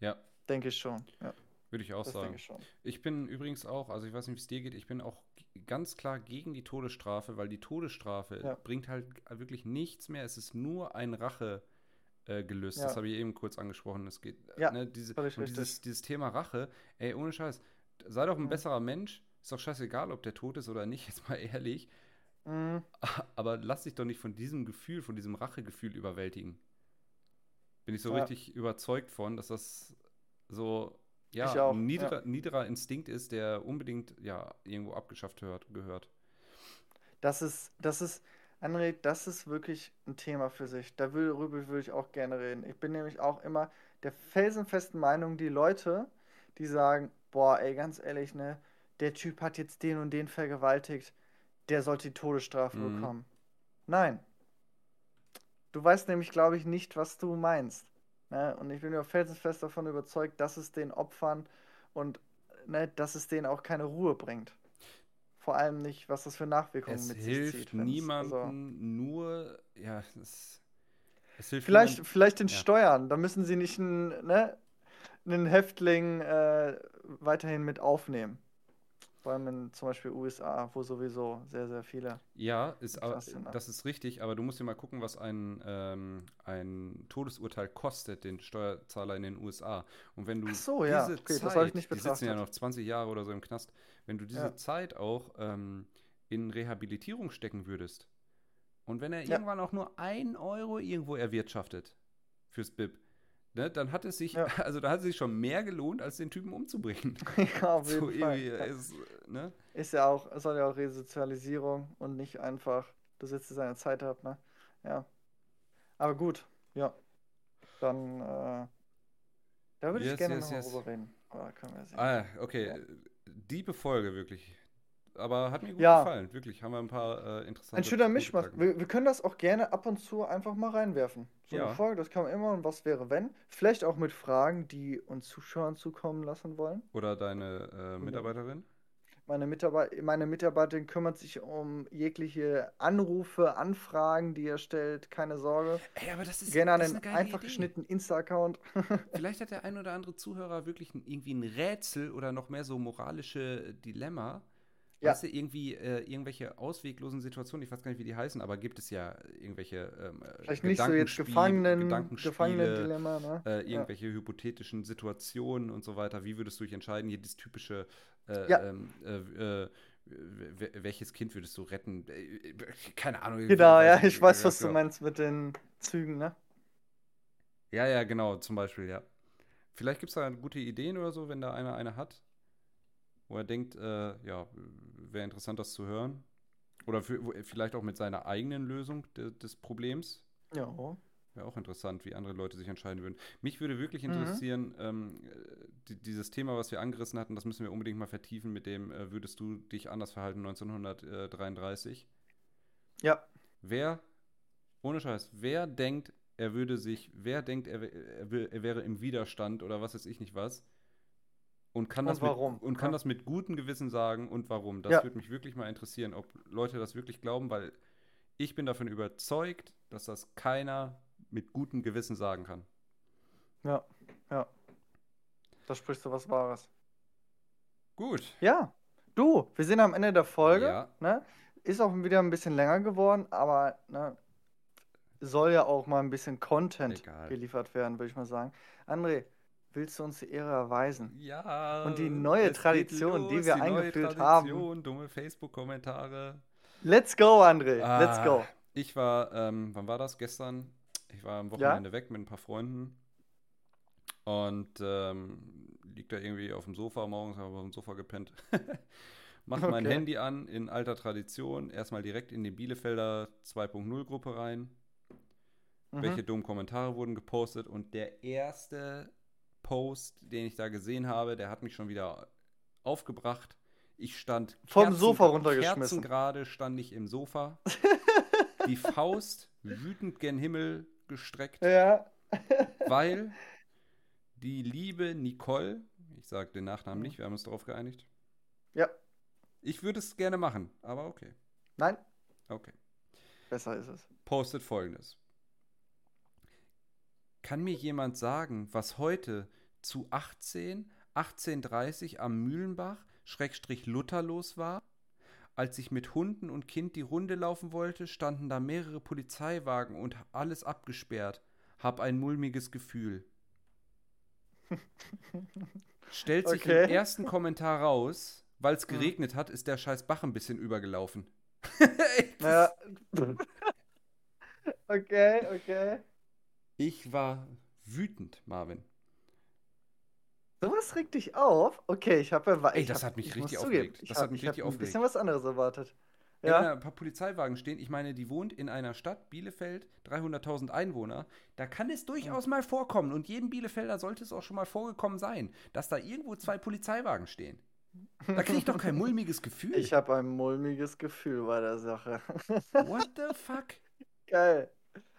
ja, Denke ich schon. Ja, würde ich auch das sagen. ich. Ich bin übrigens auch, also ich weiß nicht, wie es dir geht, ich bin auch ganz klar gegen die Todesstrafe, weil die Todesstrafe Ja. bringt halt wirklich nichts mehr. Es ist nur ein Rache. Äh, gelöst. Ja. Das habe ich eben kurz angesprochen. Es geht, Ja, ne, diese, dieses, dieses Thema Rache, ey, ohne Scheiß, sei doch ein Mhm. besserer Mensch, ist doch scheißegal, ob der tot ist oder nicht, [LAUGHS] jetzt mal ehrlich. Mhm. [LAUGHS] Aber lass dich doch nicht von diesem Gefühl, von diesem Rachegefühl überwältigen. Bin ich so Ja. richtig überzeugt von, dass das so ja, Ich auch, ein ja. niederer, niederer Instinkt ist, der unbedingt ja irgendwo abgeschafft hört, gehört. Das ist, das ist, André, das ist wirklich ein Thema für sich. Darüber würde ich auch gerne reden. Ich bin nämlich auch immer der felsenfesten Meinung, die Leute, die sagen, boah, ey, ganz ehrlich, ne, der Typ hat jetzt den und den vergewaltigt, der sollte die Todesstrafe Mhm. bekommen. Nein. Du weißt nämlich, glaube ich, nicht, was du meinst. Ne? Und ich bin mir felsenfest davon überzeugt, dass es den Opfern und ne, dass es denen auch keine Ruhe bringt. Vor allem nicht, was das für Nachwirkungen Es mit sich hilft zieht. wenn's- niemandem also- nur, ja, es, es hilft Vielleicht, niemandem- vielleicht den Ja. Steuern. Da müssen sie nicht einen, ne, einen Häftling äh, weiterhin mit aufnehmen. Vor allem in zum Beispiel USA, wo sowieso sehr, sehr viele. Ja, ist, aber, ne? das ist richtig, aber du musst dir mal gucken, was ein, ähm, ein Todesurteil kostet, den Steuerzahler in den USA. Und wenn du so, ja, diese okay, Zeit, habe ich nicht die sitzen ja noch 20 Jahre oder so im Knast, wenn du diese Ja. Zeit auch ähm, in Rehabilitierung stecken würdest und wenn er Ja. irgendwann auch nur ein Euro irgendwo erwirtschaftet fürs BIP, ne, dann hat es sich, Ja. [LAUGHS] also da hat es sich schon mehr gelohnt, als den Typen umzubringen. [LAUGHS] ja, auf [LAUGHS] jeden So Fall. irgendwie, Ja. ist, ne? Ist ja auch, soll ja auch Resozialisierung und nicht einfach, du sitzt seine Zeit ab, ne? Ja. Aber gut, ja. Dann, äh, da würde ich Yes, gerne yes, nochmal yes. drüber reden. Ah, okay. Diebe Folge, wirklich. Aber hat mir gut Ja. gefallen, wirklich. Haben wir ein paar äh, interessante Ein schöner Mischmasch. Wir, wir können das auch gerne ab und zu einfach mal reinwerfen. So Ja. eine Folge, das kann man immer und was wäre, wenn. Vielleicht auch mit Fragen, die uns Zuschauern zukommen lassen wollen. Oder deine äh, Mitarbeiterin? Meine, Mitarbeit meine Mitarbeiterin kümmert sich um jegliche Anrufe, Anfragen, die er stellt. Keine Sorge. Ey, aber das ist, Gerne an das ist den eine geile einfach Idee. geschnittenen Insta-Account. [LAUGHS] Vielleicht hat der ein oder andere Zuhörer wirklich irgendwie ein Rätsel oder noch mehr so moralische Dilemma. Ja. Weißt du, irgendwie äh, irgendwelche ausweglosen Situationen, ich weiß gar nicht, wie die heißen, aber gibt es ja irgendwelche ähm, äh, Vielleicht nicht so jetzt Gefangenen, Gedankenspiele, Gefangenen-Dilemma, ne? äh, Ja. irgendwelche hypothetischen Situationen und so weiter. Wie würdest du dich entscheiden? Hier das typische, äh, Ja. ähm, äh, äh, welches Kind würdest du retten? Keine Ahnung. Genau, ja, ich weiß, was du meinst mit den Zügen, ne? Ja, ja, genau, zum Beispiel, ja. Vielleicht gibt es da gute Ideen oder so, wenn da einer eine hat, wo er denkt, äh, ja, wäre interessant, das zu hören. Oder für, vielleicht auch mit seiner eigenen Lösung de, des Problems. Ja. Wäre auch interessant, wie andere Leute sich entscheiden würden. Mich würde wirklich Mhm. interessieren, ähm, äh, die, dieses Thema, was wir angerissen hatten, das müssen wir unbedingt mal vertiefen mit dem, äh, würdest du dich anders verhalten 1933? Ja. Wer, ohne Scheiß, wer denkt, er würde sich, wer denkt, er, er, er wäre im Widerstand oder was weiß ich nicht was und kann Und das warum, mit, und kann ja. das mit gutem Gewissen sagen und warum? Das Ja. würde mich wirklich mal interessieren, ob Leute das wirklich glauben, weil ich bin davon überzeugt, dass das keiner mit gutem Gewissen sagen kann. Ja. Ja. Da sprichst du was Wahres. Gut. Ja. Du, wir sind am Ende der Folge. Ja. Ne? Ist auch wieder ein bisschen länger geworden, aber ne, soll ja auch mal ein bisschen Content Egal. geliefert werden, würde ich mal sagen. André, willst du uns die Ehre erweisen. Ja. Und die neue Tradition, los, die wir neue eingeführt haben. Tradition, Dumme Facebook-Kommentare. Let's go, André. Let's Ah, go. Ich war, ähm, wann war das? Gestern? Ich war am Wochenende weg mit ein paar Freunden und ähm, lieg da irgendwie auf dem Sofa morgens, habe auf dem Sofa gepennt. [LAUGHS] Mach mein Okay. Handy an, in alter Tradition, erstmal direkt in die Bielefelder 2.0 Gruppe rein. Mhm. Welche dummen Kommentare wurden gepostet und der erste Post, den ich da gesehen habe, der hat mich schon wieder aufgebracht. Ich stand Vom Sofa runtergeschmissen. Kerzengerade stand ich im Sofa. [LAUGHS] die Faust wütend gen Himmel gestreckt, Ja. weil [LAUGHS] die liebe Nicole, ich sage den Nachnamen Mhm. nicht, wir haben uns darauf geeinigt. Ja. Ich würde es gerne machen, aber okay. Nein, Okay. besser ist es. postet folgendes. Kann mir jemand sagen, was heute zu 18, 18.30 am Mühlenbach, Schrägstrich Luther los war? Als ich mit Hunden und Kind die Runde laufen wollte, standen da mehrere Polizeiwagen und alles abgesperrt. Hab ein mulmiges Gefühl. [LAUGHS] Stellt sich Okay. im ersten Kommentar raus, weil es geregnet hat, ist der scheiß Bach ein bisschen übergelaufen. [LAUGHS] [LAUGHS] Okay, okay. Ich war wütend, Marvin. Sowas regt dich auf? Okay, ich habe Ey, ich das hab, hat mich ich richtig zugeben, aufgeregt. Ich Das hab, hat mich ich richtig ein bisschen aufgeregt. was anderes erwartet. Wenn Ja. da ein paar Polizeiwagen stehen, ich meine, die wohnt in einer Stadt, Bielefeld, 300.000 Einwohner, da kann es durchaus mal vorkommen und jedem Bielefelder sollte es auch schon mal vorgekommen sein, dass da irgendwo zwei Polizeiwagen stehen. Da kriege ich doch kein [LAUGHS] mulmiges Gefühl. Ich habe ein mulmiges Gefühl bei der Sache. What the fuck? [LAUGHS] Geil.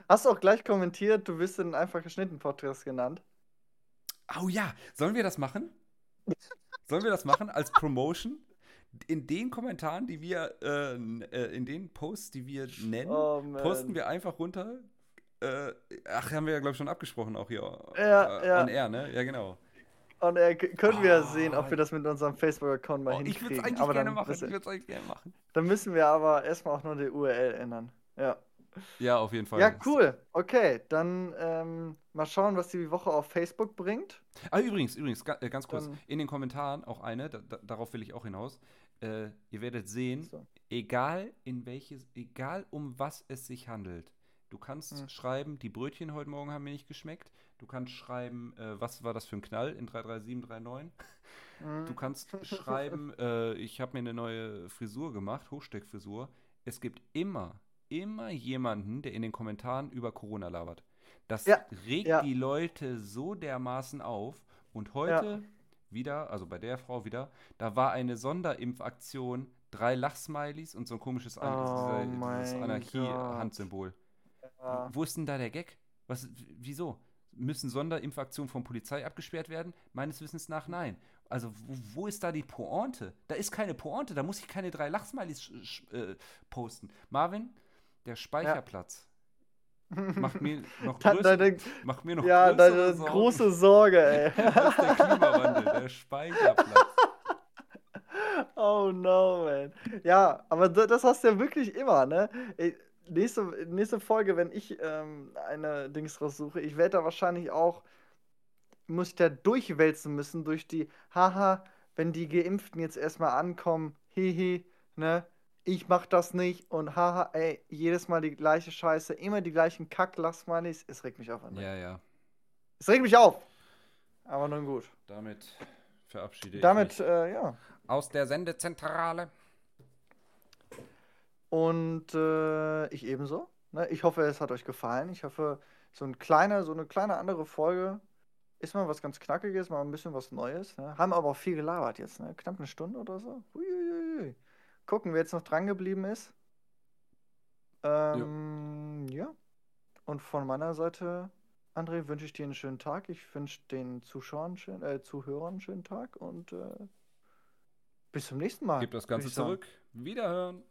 Hast du auch gleich kommentiert, du wirst in einfach geschnitten Podcast genannt. Oh ja, sollen wir das machen? Sollen wir das machen als Promotion? In den Kommentaren, die wir, äh, äh, in den Posts, die wir nennen, Oh posten wir einfach runter. Äh, ach, haben wir ja, glaube ich, schon abgesprochen, auch hier Ja, äh, ja. on air, ne? Ja, genau. Und äh, können wir Oh. sehen, ob wir das mit unserem Facebook-Account mal Oh, ich würde hinkriegen. es eigentlich aber gerne dann machen. Ich würde es eigentlich gerne machen. dann müssen wir aber erstmal auch nur die URL ändern. Ja. Ja, auf jeden Fall. Ja, cool. Okay, dann ähm, mal schauen, was die Woche auf Facebook bringt. Ah, übrigens, übrigens, äh, ganz kurz, Dann- in den Kommentaren auch eine, da, da, darauf will ich auch hinaus. Äh, ihr werdet sehen, So. egal in welches, egal um was es sich handelt. Du kannst Hm. schreiben, die Brötchen heute Morgen haben mir nicht geschmeckt. Du kannst schreiben, äh, was war das für ein Knall in 33739. Mhm. Du kannst [LAUGHS] schreiben, äh, ich habe mir eine neue Frisur gemacht, Hochsteckfrisur. Es gibt immer, immer jemanden, der in den Kommentaren über Corona labert. Das Ja, regt ja. die Leute so dermaßen auf. Und heute wieder, also bei der Frau wieder, da war eine Sonderimpfaktion, drei Lachsmileys und so ein komisches Oh. Anarchie-Handsymbol. Ja. Wo ist denn da der Gag? Was, wieso? Müssen Sonderimpfaktionen von Polizei abgesperrt werden? Meines Wissens nach nein. Also wo, wo ist da die Pointe? Da ist keine Pointe, da muss ich keine drei sch- äh, posten. Marvin, der Speicherplatz macht mir [LAUGHS] noch, größer, deine, macht mir noch ja, größere deine Sorgen große Sorge, ey. [LAUGHS] als der Klimawandel, der Speicherplatz. [LAUGHS] Oh no, man. Ja, aber da- das hast du ja wirklich immer, ne? Ey, Nächste, nächste Folge, wenn ich ähm, eine Dings raussuche, ich werde da wahrscheinlich auch, muss ich da durchwälzen müssen durch die, haha, wenn die Geimpften jetzt erstmal ankommen, hihi, ne? Ich mach das nicht und haha, ey, jedes Mal die gleiche Scheiße, immer die gleichen Kack-Lassmalies. Es regt mich auf, André. Ja, ja. Es regt mich auf. Aber nun gut. Damit verabschiede Damit, ich mich. äh, ja. Aus der Sendezentrale. Und äh, ich ebenso. Ne? Ich hoffe, es hat euch gefallen. Ich hoffe, so ein kleiner, so eine kleine andere Folge ist mal was ganz Knackiges, mal ein bisschen was Neues. Ne? Haben aber auch viel gelabert jetzt, ne? Knapp eine Stunde oder so. Uiuiui. Gucken, wer jetzt noch dran geblieben ist. Ähm, ja. Und von meiner Seite, André, wünsche ich dir einen schönen Tag. Ich wünsche den Zuschauern, schönen, äh, Zuhörern einen schönen Tag und äh, bis zum nächsten Mal. Gib das Ganze zurück. Wiederhören.